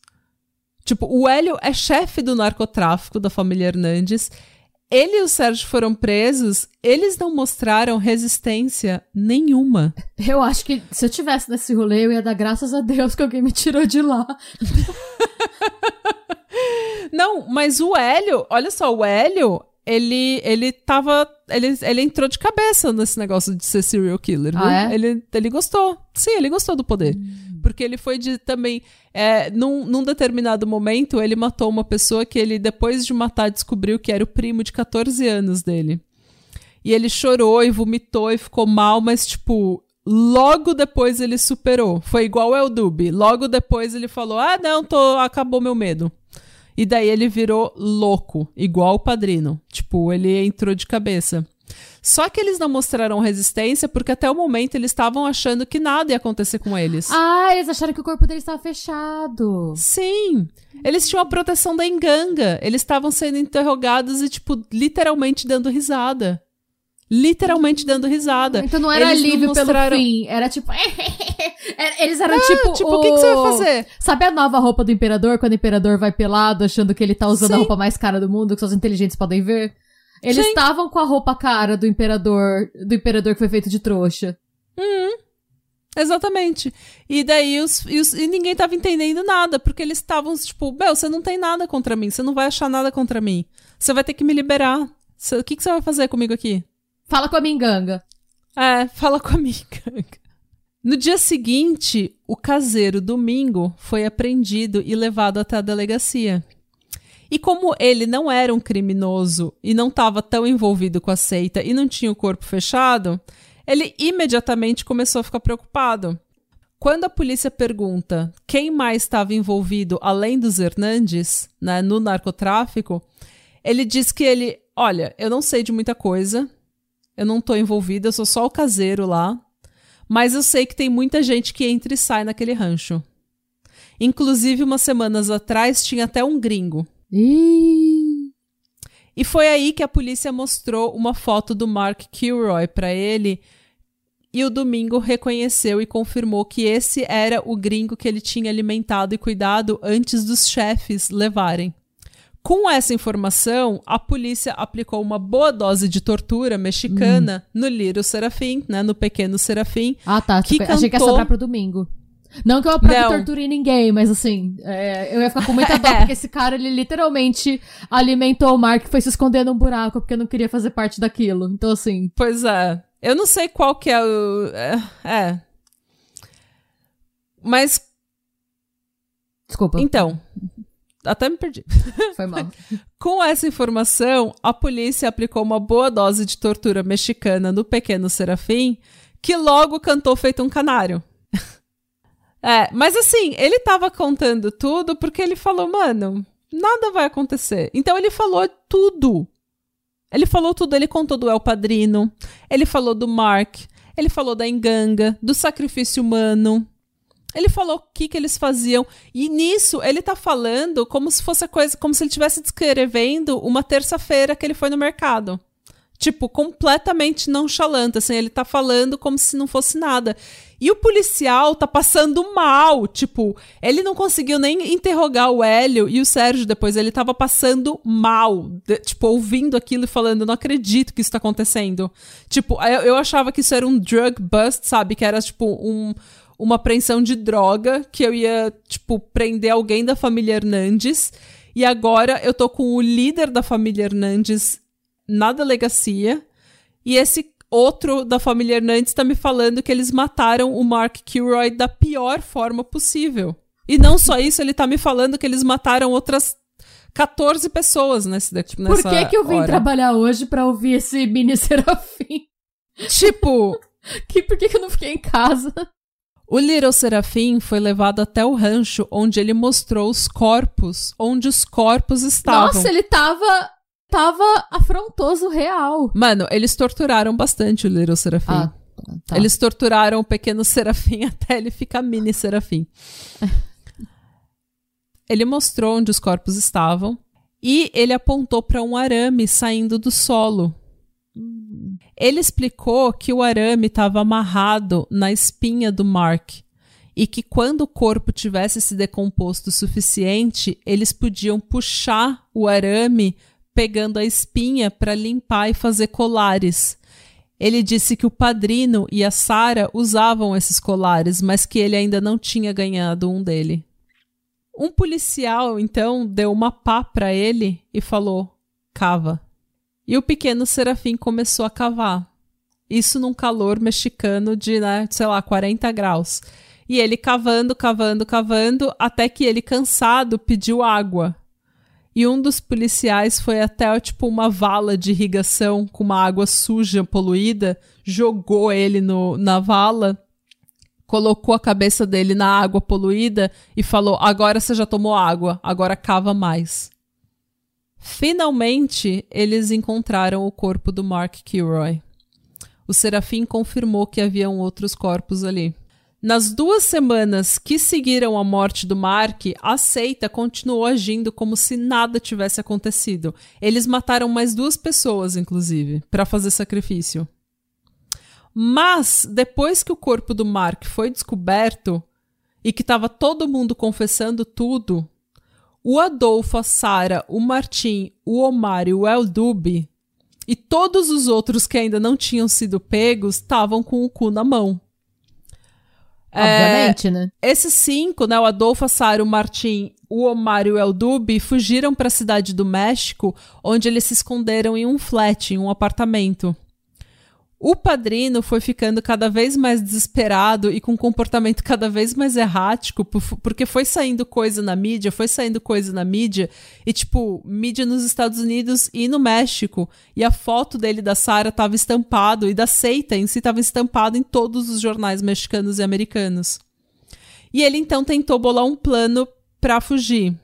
Tipo, o Hélio é chefe do narcotráfico da família Hernandes. Ele e o Sérgio foram presos, eles não mostraram resistência nenhuma. Eu acho que se eu tivesse nesse rolê, eu ia dar graças a Deus que alguém me tirou de lá. não, mas o Hélio, olha só, o Hélio, ele, ele tava. Ele, ele entrou de cabeça nesse negócio de ser serial killer, viu? Ah, é? ele, ele gostou. Sim, ele gostou do poder. Hum. Porque ele foi de também. É, num, num determinado momento, ele matou uma pessoa que ele, depois de matar, descobriu que era o primo de 14 anos dele. E ele chorou e vomitou e ficou mal, mas, tipo, logo depois ele superou. Foi igual o Dubi. Logo depois ele falou: Ah, não, tô, acabou meu medo. E daí ele virou louco, igual o padrino. Tipo, ele entrou de cabeça. Só que eles não mostraram resistência porque até o momento eles estavam achando que nada ia acontecer com eles. Ah, eles acharam que o corpo deles estava fechado. Sim. Eles tinham a proteção da enganga. Eles estavam sendo interrogados e, tipo, literalmente dando risada. Literalmente dando risada. Então não era eles alívio mostraram... pelo fim. Era tipo. eles eram é, tipo. Tipo, o que, que, você vai fazer? Sabe a nova roupa do imperador? Quando o imperador vai pelado, achando que ele tá usando Sim. a roupa mais cara do mundo, que só os inteligentes podem ver? Eles estavam com a roupa cara do imperador, do imperador que foi feito de trouxa. Uhum. Exatamente. E daí os, e, os, e ninguém tava entendendo nada, porque eles estavam tipo, Bel, você não tem nada contra mim, você não vai achar nada contra mim. Você vai ter que me liberar. Cê, o que, que você vai fazer comigo aqui? Fala com a minganga. É, fala com a minganga. No dia seguinte, o caseiro Domingo foi apreendido e levado até a delegacia. E como ele não era um criminoso e não estava tão envolvido com a seita e não tinha o corpo fechado, ele imediatamente começou a ficar preocupado. Quando a polícia pergunta quem mais estava envolvido além dos Hernandes né, no narcotráfico, ele diz que ele, olha, eu não sei de muita coisa, eu não estou envolvido, eu sou só o caseiro lá, mas eu sei que tem muita gente que entra e sai naquele rancho. Inclusive, umas semanas atrás tinha até um gringo e foi aí que a polícia mostrou uma foto do Mark Kilroy para ele. E o Domingo reconheceu e confirmou que esse era o gringo que ele tinha alimentado e cuidado antes dos chefes levarem. Com essa informação, a polícia aplicou uma boa dose de tortura mexicana hum. no Liro Serafim, né, no pequeno Serafim. Ah, tá. Que tipo, Achei que ia sobrar pro domingo. Não que eu aprove torture ninguém, mas assim, é, eu ia ficar com muita dó, porque esse cara, ele literalmente alimentou o Mark e foi se esconder num buraco, porque não queria fazer parte daquilo. Então, assim. Pois é. Eu não sei qual que é o. É. é. Mas. Desculpa. Então. Até me perdi. Foi mal. Com essa informação, a polícia aplicou uma boa dose de tortura mexicana no pequeno Serafim, que logo cantou feito um canário. É, mas assim, ele tava contando tudo porque ele falou, mano, nada vai acontecer. Então ele falou tudo. Ele falou tudo, ele contou do El Padrino, ele falou do Mark, ele falou da enganga, do sacrifício humano. Ele falou o que, que eles faziam. E nisso, ele tá falando como se fosse coisa, como se ele estivesse descrevendo uma terça-feira que ele foi no mercado tipo, completamente nonchalante, assim, ele tá falando como se não fosse nada. E o policial tá passando mal, tipo, ele não conseguiu nem interrogar o Hélio e o Sérgio depois, ele tava passando mal, de, tipo, ouvindo aquilo e falando, não acredito que isso tá acontecendo. Tipo, eu, eu achava que isso era um drug bust, sabe, que era, tipo, um uma apreensão de droga, que eu ia, tipo, prender alguém da família Hernandes. E agora eu tô com o líder da família Hernandes na delegacia e esse outro da família Hernandes está me falando que eles mataram o Mark Kilroy da pior forma possível. E não só isso, ele está me falando que eles mataram outras 14 pessoas nesse, nessa Por que que eu vim hora. trabalhar hoje pra ouvir esse mini serafim? Tipo, Que, por que que eu não fiquei em casa? O Little Serafim foi levado até o rancho onde ele mostrou os corpos, onde os corpos estavam. Nossa, ele tava. Tava afrontoso real. Mano, eles torturaram bastante o Little Serafim. Ah, tá. Eles torturaram o pequeno serafim até ele ficar mini serafim. ele mostrou onde os corpos estavam e ele apontou para um arame saindo do solo. Ele explicou que o arame estava amarrado na espinha do Mark e que quando o corpo tivesse se decomposto o suficiente, eles podiam puxar o arame pegando a espinha para limpar e fazer colares. Ele disse que o padrino e a Sara usavam esses colares, mas que ele ainda não tinha ganhado um dele. Um policial então deu uma pá para ele e falou: "Cava". E o pequeno Serafim começou a cavar. Isso num calor mexicano de, né, sei lá, 40 graus. E ele cavando, cavando, cavando, até que ele, cansado, pediu água. E um dos policiais foi até, tipo, uma vala de irrigação com uma água suja, poluída, jogou ele no, na vala, colocou a cabeça dele na água poluída e falou: Agora você já tomou água, agora cava mais. Finalmente, eles encontraram o corpo do Mark Kilroy. O Serafim confirmou que haviam outros corpos ali. Nas duas semanas que seguiram a morte do Mark, a seita continuou agindo como se nada tivesse acontecido. Eles mataram mais duas pessoas, inclusive, para fazer sacrifício. Mas, depois que o corpo do Mark foi descoberto e que estava todo mundo confessando tudo, o Adolfo, a Sara, o Martim, o Omar e o Eldube e todos os outros que ainda não tinham sido pegos estavam com o cu na mão. Obviamente, né? Esses cinco, né, o Adolfo, a Sara, o Martim, o Omar e o Eldube, fugiram para a cidade do México, onde eles se esconderam em um flat, em um apartamento. O padrino foi ficando cada vez mais desesperado e com um comportamento cada vez mais errático, porque foi saindo coisa na mídia, foi saindo coisa na mídia, e tipo, mídia nos Estados Unidos e no México, e a foto dele da Sara estava estampado, e da seita em si estava estampado em todos os jornais mexicanos e americanos. E ele então tentou bolar um plano para fugir.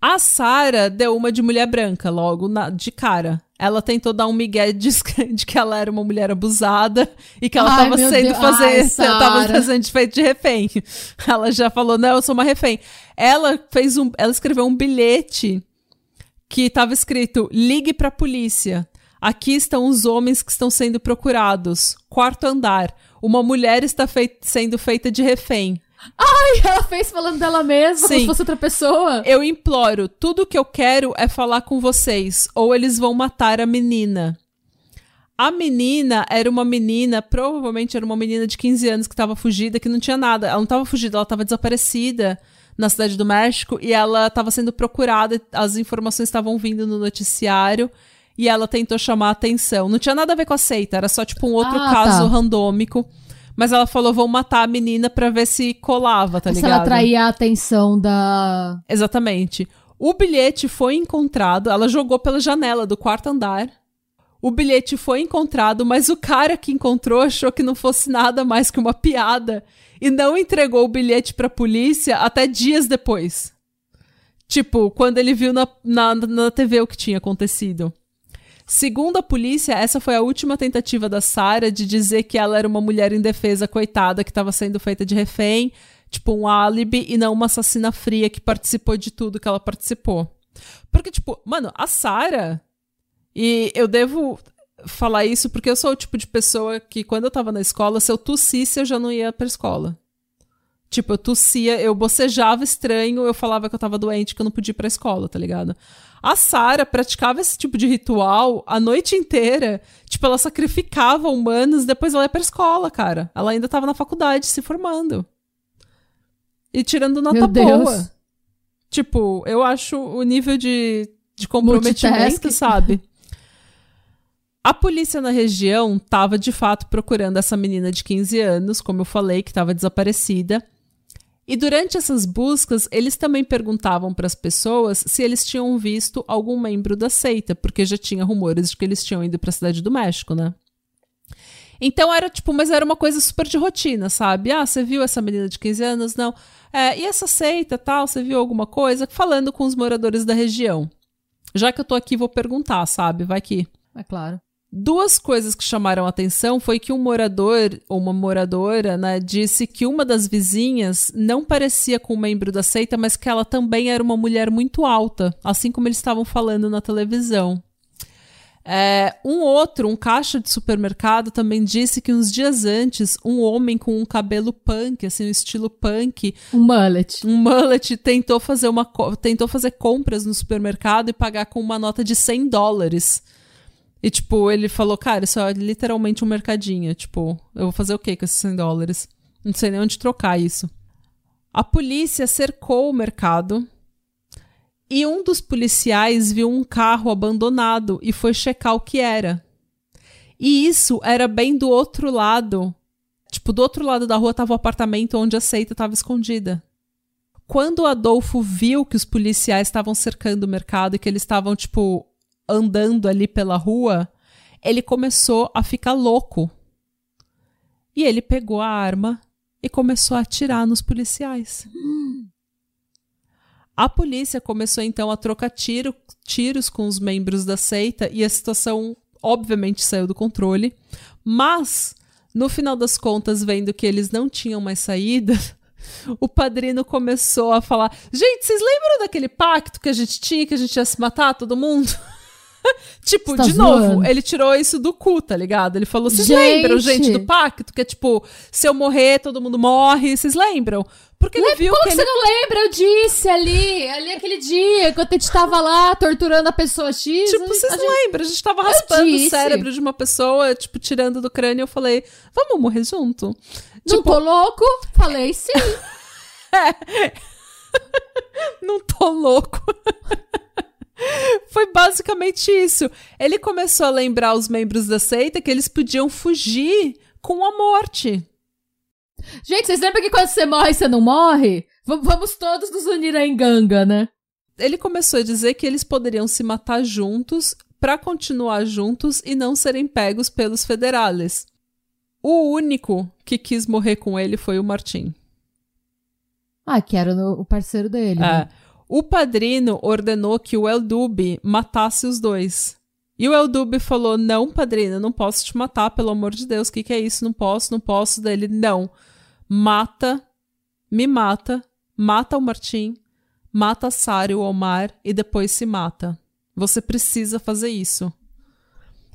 A Sara deu uma de mulher branca logo na, de cara. Ela tentou dar um migué de, de, que ela era uma mulher abusada e que ela estava sendo Deus. fazer, Ai, ela tava fazendo feito de refém. Ela já falou: "Não, eu sou uma refém". Ela fez um, ela escreveu um bilhete que estava escrito: "Ligue para a polícia. Aqui estão os homens que estão sendo procurados. Quarto andar. Uma mulher está fei sendo feita de refém. Ai, ela fez falando dela mesma, Sim. como se fosse outra pessoa. Eu imploro, tudo que eu quero é falar com vocês, ou eles vão matar a menina. A menina era uma menina, provavelmente era uma menina de 15 anos que estava fugida, que não tinha nada. Ela não estava fugida, ela estava desaparecida na cidade do México e ela estava sendo procurada, as informações estavam vindo no noticiário e ela tentou chamar a atenção. Não tinha nada a ver com a seita, era só tipo um outro ah, caso tá. randômico. Mas ela falou: vou matar a menina pra ver se colava, tá se ligado? Se ela atraía a atenção da. Exatamente. O bilhete foi encontrado, ela jogou pela janela do quarto andar. O bilhete foi encontrado, mas o cara que encontrou achou que não fosse nada mais que uma piada e não entregou o bilhete pra polícia até dias depois. Tipo, quando ele viu na, na, na TV o que tinha acontecido. Segundo a polícia, essa foi a última tentativa da Sarah de dizer que ela era uma mulher indefesa, coitada, que estava sendo feita de refém, tipo um álibi, e não uma assassina fria que participou de tudo que ela participou. Porque, tipo, mano, a Sarah. E eu devo falar isso porque eu sou o tipo de pessoa que, quando eu tava na escola, se eu tossisse, eu já não ia pra escola. Tipo, eu tossia, eu bocejava estranho, eu falava que eu tava doente, que eu não podia ir pra escola, tá ligado? A Sara praticava esse tipo de ritual a noite inteira. Tipo, ela sacrificava humanos, depois ela ia pra escola, cara. Ela ainda tava na faculdade se formando. E tirando nota boa. Tipo, eu acho o nível de, de comprometimento, sabe? A polícia na região estava de fato procurando essa menina de 15 anos, como eu falei, que estava desaparecida. E durante essas buscas, eles também perguntavam para as pessoas se eles tinham visto algum membro da seita, porque já tinha rumores de que eles tinham ido para a cidade do México, né? Então era tipo, mas era uma coisa super de rotina, sabe? Ah, você viu essa menina de 15 anos? Não. É, e essa seita tal, você viu alguma coisa? Falando com os moradores da região. Já que eu tô aqui, vou perguntar, sabe? Vai que. É claro. Duas coisas que chamaram a atenção foi que um morador ou uma moradora né, disse que uma das vizinhas não parecia com um membro da seita, mas que ela também era uma mulher muito alta, assim como eles estavam falando na televisão. É, um outro, um caixa de supermercado, também disse que uns dias antes, um homem com um cabelo punk, assim, um estilo punk. Um mullet. Um mullet tentou fazer, uma, tentou fazer compras no supermercado e pagar com uma nota de 100 dólares. E, tipo, ele falou, cara, isso é literalmente um mercadinho. Tipo, eu vou fazer o quê com esses 100 dólares? Não sei nem onde trocar isso. A polícia cercou o mercado e um dos policiais viu um carro abandonado e foi checar o que era. E isso era bem do outro lado. Tipo, do outro lado da rua estava o apartamento onde a seita estava escondida. Quando o Adolfo viu que os policiais estavam cercando o mercado e que eles estavam, tipo, andando ali pela rua, ele começou a ficar louco. E ele pegou a arma e começou a atirar nos policiais. A polícia começou então a trocar tiro, tiros com os membros da seita e a situação obviamente saiu do controle. Mas, no final das contas, vendo que eles não tinham mais saída, o padrino começou a falar: Gente, vocês lembram daquele pacto que a gente tinha que a gente ia se matar todo mundo? tipo, tá de zoando. novo, ele tirou isso do cu, tá ligado? Ele falou: vocês lembram, Gente. do pacto? Que é tipo, se eu morrer, todo mundo morre. Vocês lembram? Porque ele viu Como que que ele. você não lembra? Eu disse ali, ali aquele dia, quando a gente tava lá torturando a pessoa X. Tipo, vocês gente- lembram? A gente tava raspando o cérebro de uma pessoa, tipo, tirando do crânio. Eu falei, vamos morrer junto? Não Tipo, tô louco? Falei sim. não tô louco. Foi basicamente isso. Ele começou a lembrar os membros da seita que eles podiam fugir com a morte. Gente, vocês lembram que quando você morre, você não morre? V- vamos todos nos unir em ganga, né? Ele começou a dizer que eles poderiam se matar juntos para continuar juntos e não serem pegos pelos federales. O único que quis morrer com ele foi o Martim. Ah, que era o parceiro dele. né? O padrino ordenou que o Eldubi matasse os dois. E o Eldubi falou: Não, padrino, não posso te matar, pelo amor de Deus, o que, que é isso? Não posso, não posso. Dele, não. Mata, me mata, mata o Martim, mata a Sara e o Omar e depois se mata. Você precisa fazer isso.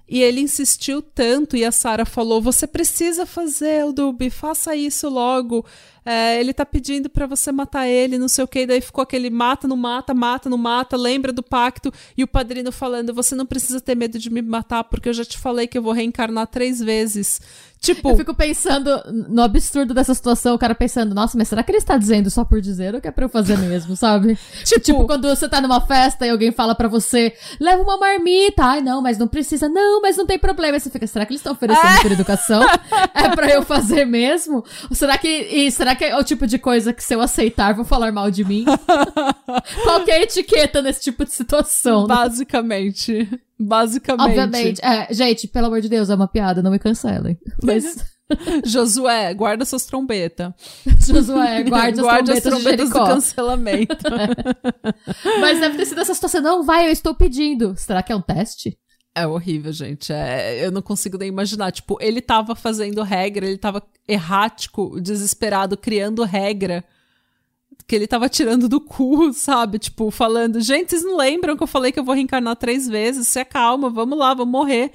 E ele insistiu tanto e a Sara falou: Você precisa fazer, Eldubi, faça isso logo. É, ele tá pedindo pra você matar ele, não sei o que. Daí ficou aquele mata, não mata, mata, não mata, lembra do pacto. E o padrino falando: Você não precisa ter medo de me matar, porque eu já te falei que eu vou reencarnar três vezes. Tipo, Eu fico pensando no absurdo dessa situação, o cara pensando, nossa, mas será que ele está dizendo só por dizer ou que é pra eu fazer mesmo, sabe? Tipo- tipo, quando você tá numa festa e alguém fala pra você, leva uma marmita, ai não, mas não precisa, não, mas não tem problema. Aí você fica, será que eles estão oferecendo por educação? é pra eu fazer mesmo? Ou será que, e será que é o tipo de coisa que se eu aceitar vão falar mal de mim? Qual que é a etiqueta nesse tipo de situação? né? basicamente. Basicamente. Obviamente. É, gente, pelo amor de Deus, é uma piada, não me cancelem. Mas, Josué, guarda suas trombetas. Josué, guarde as Guarde as trombetas, de trombetas do cancelamento. Mas deve ter sido essa situação. Não, vai, eu estou pedindo. Será que é um teste? É horrível, gente. É, eu não consigo nem imaginar. Tipo, ele tava fazendo regra, ele tava errático, desesperado, criando regra. Que ele tava tirando do cu, sabe? Tipo, falando, gente, vocês não lembram que eu falei que eu vou reencarnar três vezes? Se acalma, vamos lá, vamos morrer.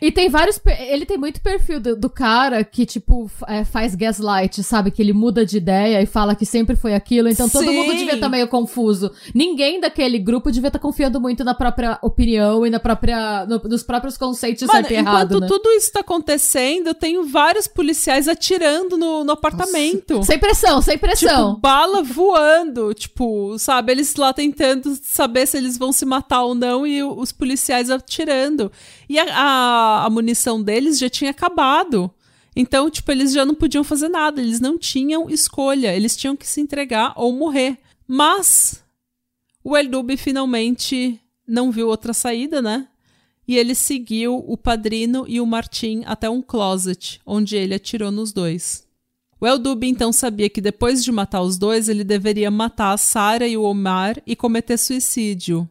E tem vários. Ele tem muito perfil do, do cara que, tipo, é, faz gaslight, sabe? Que ele muda de ideia e fala que sempre foi aquilo. Então todo Sim. mundo devia estar meio confuso. Ninguém daquele grupo devia estar confiando muito na própria opinião e na própria, no- nos próprios conceitos Mano, certo e errado, enquanto né? tudo isso tá acontecendo, eu tenho vários policiais atirando no, no apartamento. Sem pressão, sem pressão. Tipo, bala voando, tipo, sabe? Eles lá tentando saber se eles vão se matar ou não e os policiais atirando. E a, a, a munição deles já tinha acabado. Então, tipo, eles já não podiam fazer nada, eles não tinham escolha, eles tinham que se entregar ou morrer. Mas o Eldube finalmente não viu outra saída, né? E ele seguiu o padrino e o Martim até um closet, onde ele atirou nos dois. O Eldube então sabia que depois de matar os dois, ele deveria matar a Sarah e o Omar e cometer suicídio.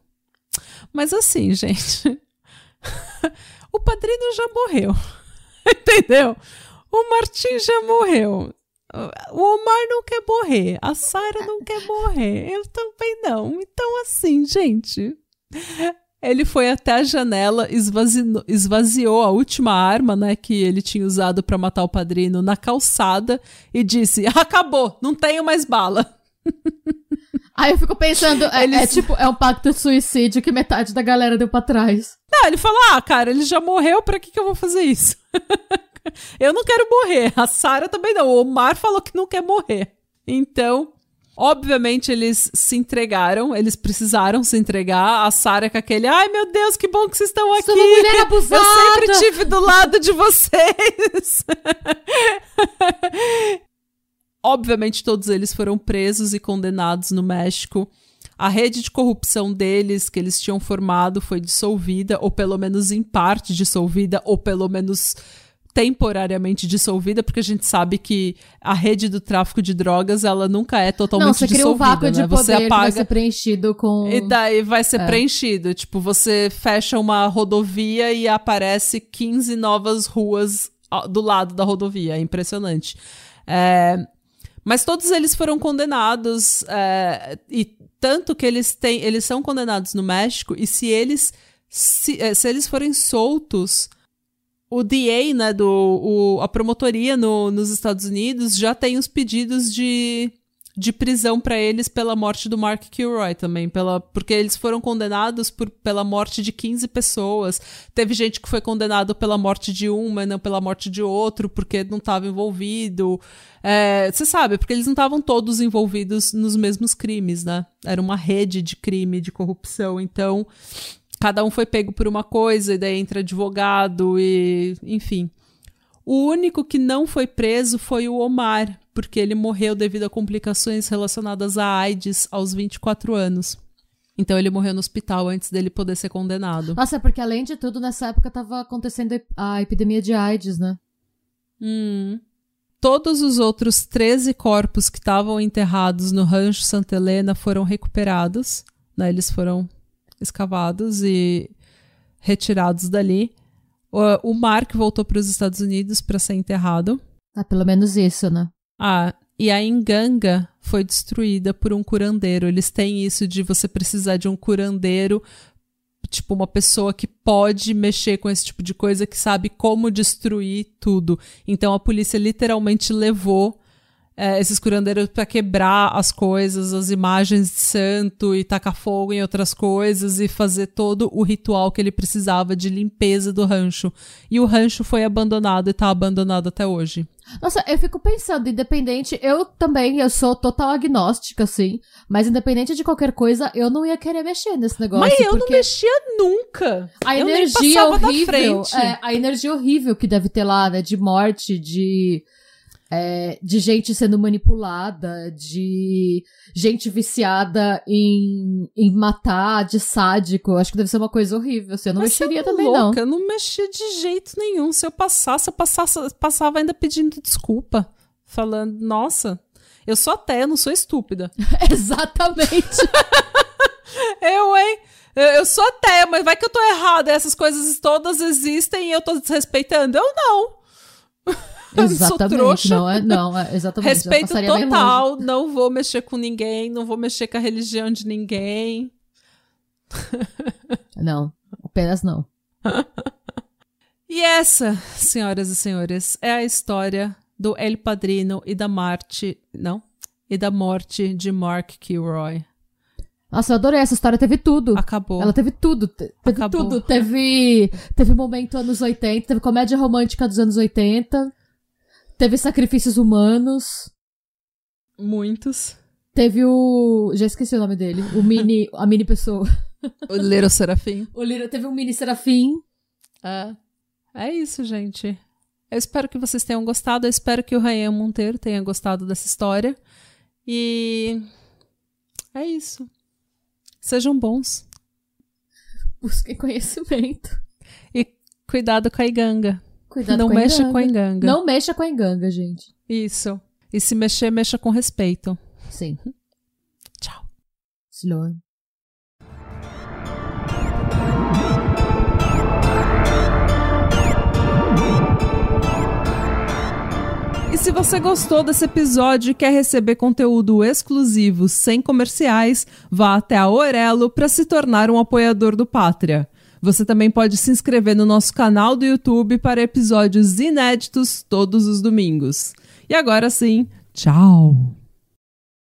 Mas assim, gente, o padrino já morreu. Entendeu? O Martim já morreu. O Omar não quer morrer. A Sarah não quer morrer. Eu também não. Então, assim, gente. Ele foi até a janela, esvaziou, esvaziou a última arma, né, que ele tinha usado para matar o padrinho na calçada e disse: Acabou, não tenho mais bala. Aí eu fico pensando, é, Eles... é, tipo, é um pacto de suicídio que metade da galera deu pra trás. Não, ele falou: Ah, cara, ele já morreu, pra que, que eu vou fazer isso? eu não quero morrer. A Sarah também não. O Omar falou que não quer morrer. Então, Obviamente eles se entregaram, eles precisaram se entregar. A Sarah com aquele, ai meu Deus, que bom que vocês estão aqui. Sou uma mulher abusada. Eu sempre tive do lado de vocês. Obviamente todos eles foram presos e condenados no México. A rede de corrupção deles, que eles tinham formado, foi dissolvida, ou pelo menos em parte dissolvida, ou pelo menos temporariamente dissolvida, porque a gente sabe que a rede do tráfico de drogas, ela nunca é totalmente Não, você dissolvida. Cria um vácuo né? de poder você apaga vai ser preenchido com E daí vai ser é. preenchido, tipo, você fecha uma rodovia e aparece 15 novas ruas do lado da rodovia, é impressionante. É... Mas todos eles foram condenados é... e tanto que eles têm, eles são condenados no México e se eles se, é, se eles forem soltos, o DA, né, do, o, a promotoria no, nos Estados Unidos já tem os pedidos de, de prisão para eles pela morte do Mark Kilroy também, pela, porque eles foram condenados por, pela morte de 15 pessoas. Teve gente que foi condenado pela morte de um, mas não pela morte de outro, porque não estava envolvido. Você é, sabe, porque eles não estavam todos envolvidos nos mesmos crimes, né? Era uma rede de crime, de corrupção. Então, cada um foi pego por uma coisa, e daí entra advogado e. enfim. O único que não foi preso foi o Omar, porque ele morreu devido a complicações relacionadas à AIDS aos 24 anos. Então ele morreu no hospital antes dele poder ser condenado. Nossa, é porque além de tudo, nessa época tava acontecendo a epidemia de AIDS, né? Hum. Todos os outros 13 corpos que estavam enterrados no rancho Santa Helena foram recuperados. Né? Eles foram escavados e retirados dali. O, o Mark voltou para os Estados Unidos para ser enterrado. Ah, pelo menos isso, né? Ah, e a Enganga foi destruída por um curandeiro. Eles têm isso de você precisar de um curandeiro, tipo uma pessoa que pode mexer com esse tipo de coisa, que sabe como destruir tudo. Então a polícia literalmente levou é, esses curandeiros para quebrar as coisas, as imagens de santo e tacar fogo em outras coisas e fazer todo o ritual que ele precisava de limpeza do rancho. E o rancho foi abandonado e tá abandonado até hoje. Nossa, eu fico pensando, independente, eu também, eu sou total agnóstica, assim, mas independente de qualquer coisa, eu não ia querer mexer nesse negócio. Mas eu não mexia nunca. A eu energia horrível, é, a energia horrível que deve ter lá, né, de morte, de é, de gente sendo manipulada, de gente viciada em, em matar, de sádico. Acho que deve ser uma coisa horrível. Assim, eu não Mas mexeria também, louca, não. Eu não mexia de jeito nenhum. Se eu passasse, eu passasse, passava ainda pedindo desculpa. Falando, nossa, eu sou até, eu não sou estúpida. Exatamente. eu, hein? Eu, sou até, mas vai que eu tô errada. Essas coisas todas existem e eu tô desrespeitando. Eu não. Exatamente, não é, não, é, exatamente. Respeito total, não vou mexer com ninguém, não vou mexer com a religião de ninguém. Não, apenas não. e essa, senhoras e senhores, é a história do El Padrino e da morte, não? E da morte de Mark Kilroy. Nossa, eu adorei essa história, teve tudo. Acabou. Ela teve tudo. Teve Acabou. tudo. Teve, teve momento anos 80, teve comédia romântica dos anos 80. Teve sacrifícios humanos. Muitos. Teve o. Já esqueci o nome dele. O mini. a mini pessoa. O Little Serafim. O Little, teve um mini Serafim. É. É isso, gente. Eu espero que vocês tenham gostado. Eu espero que o Rayan Monteiro tenha gostado dessa história. E é isso. Sejam bons. Busquem conhecimento. E cuidado com a iganga. Cuidado Não com a mexa enganga. com a enganga. Não mexa com a enganga, gente. Isso. E se mexer, mexa com respeito. Sim. Tchau. Sloan. E se você gostou desse episódio e quer receber conteúdo exclusivo sem comerciais, vá até a Orelo para se tornar um apoiador do Pátria. Você também pode se inscrever no nosso canal do YouTube para episódios inéditos todos os domingos. E agora sim, tchau!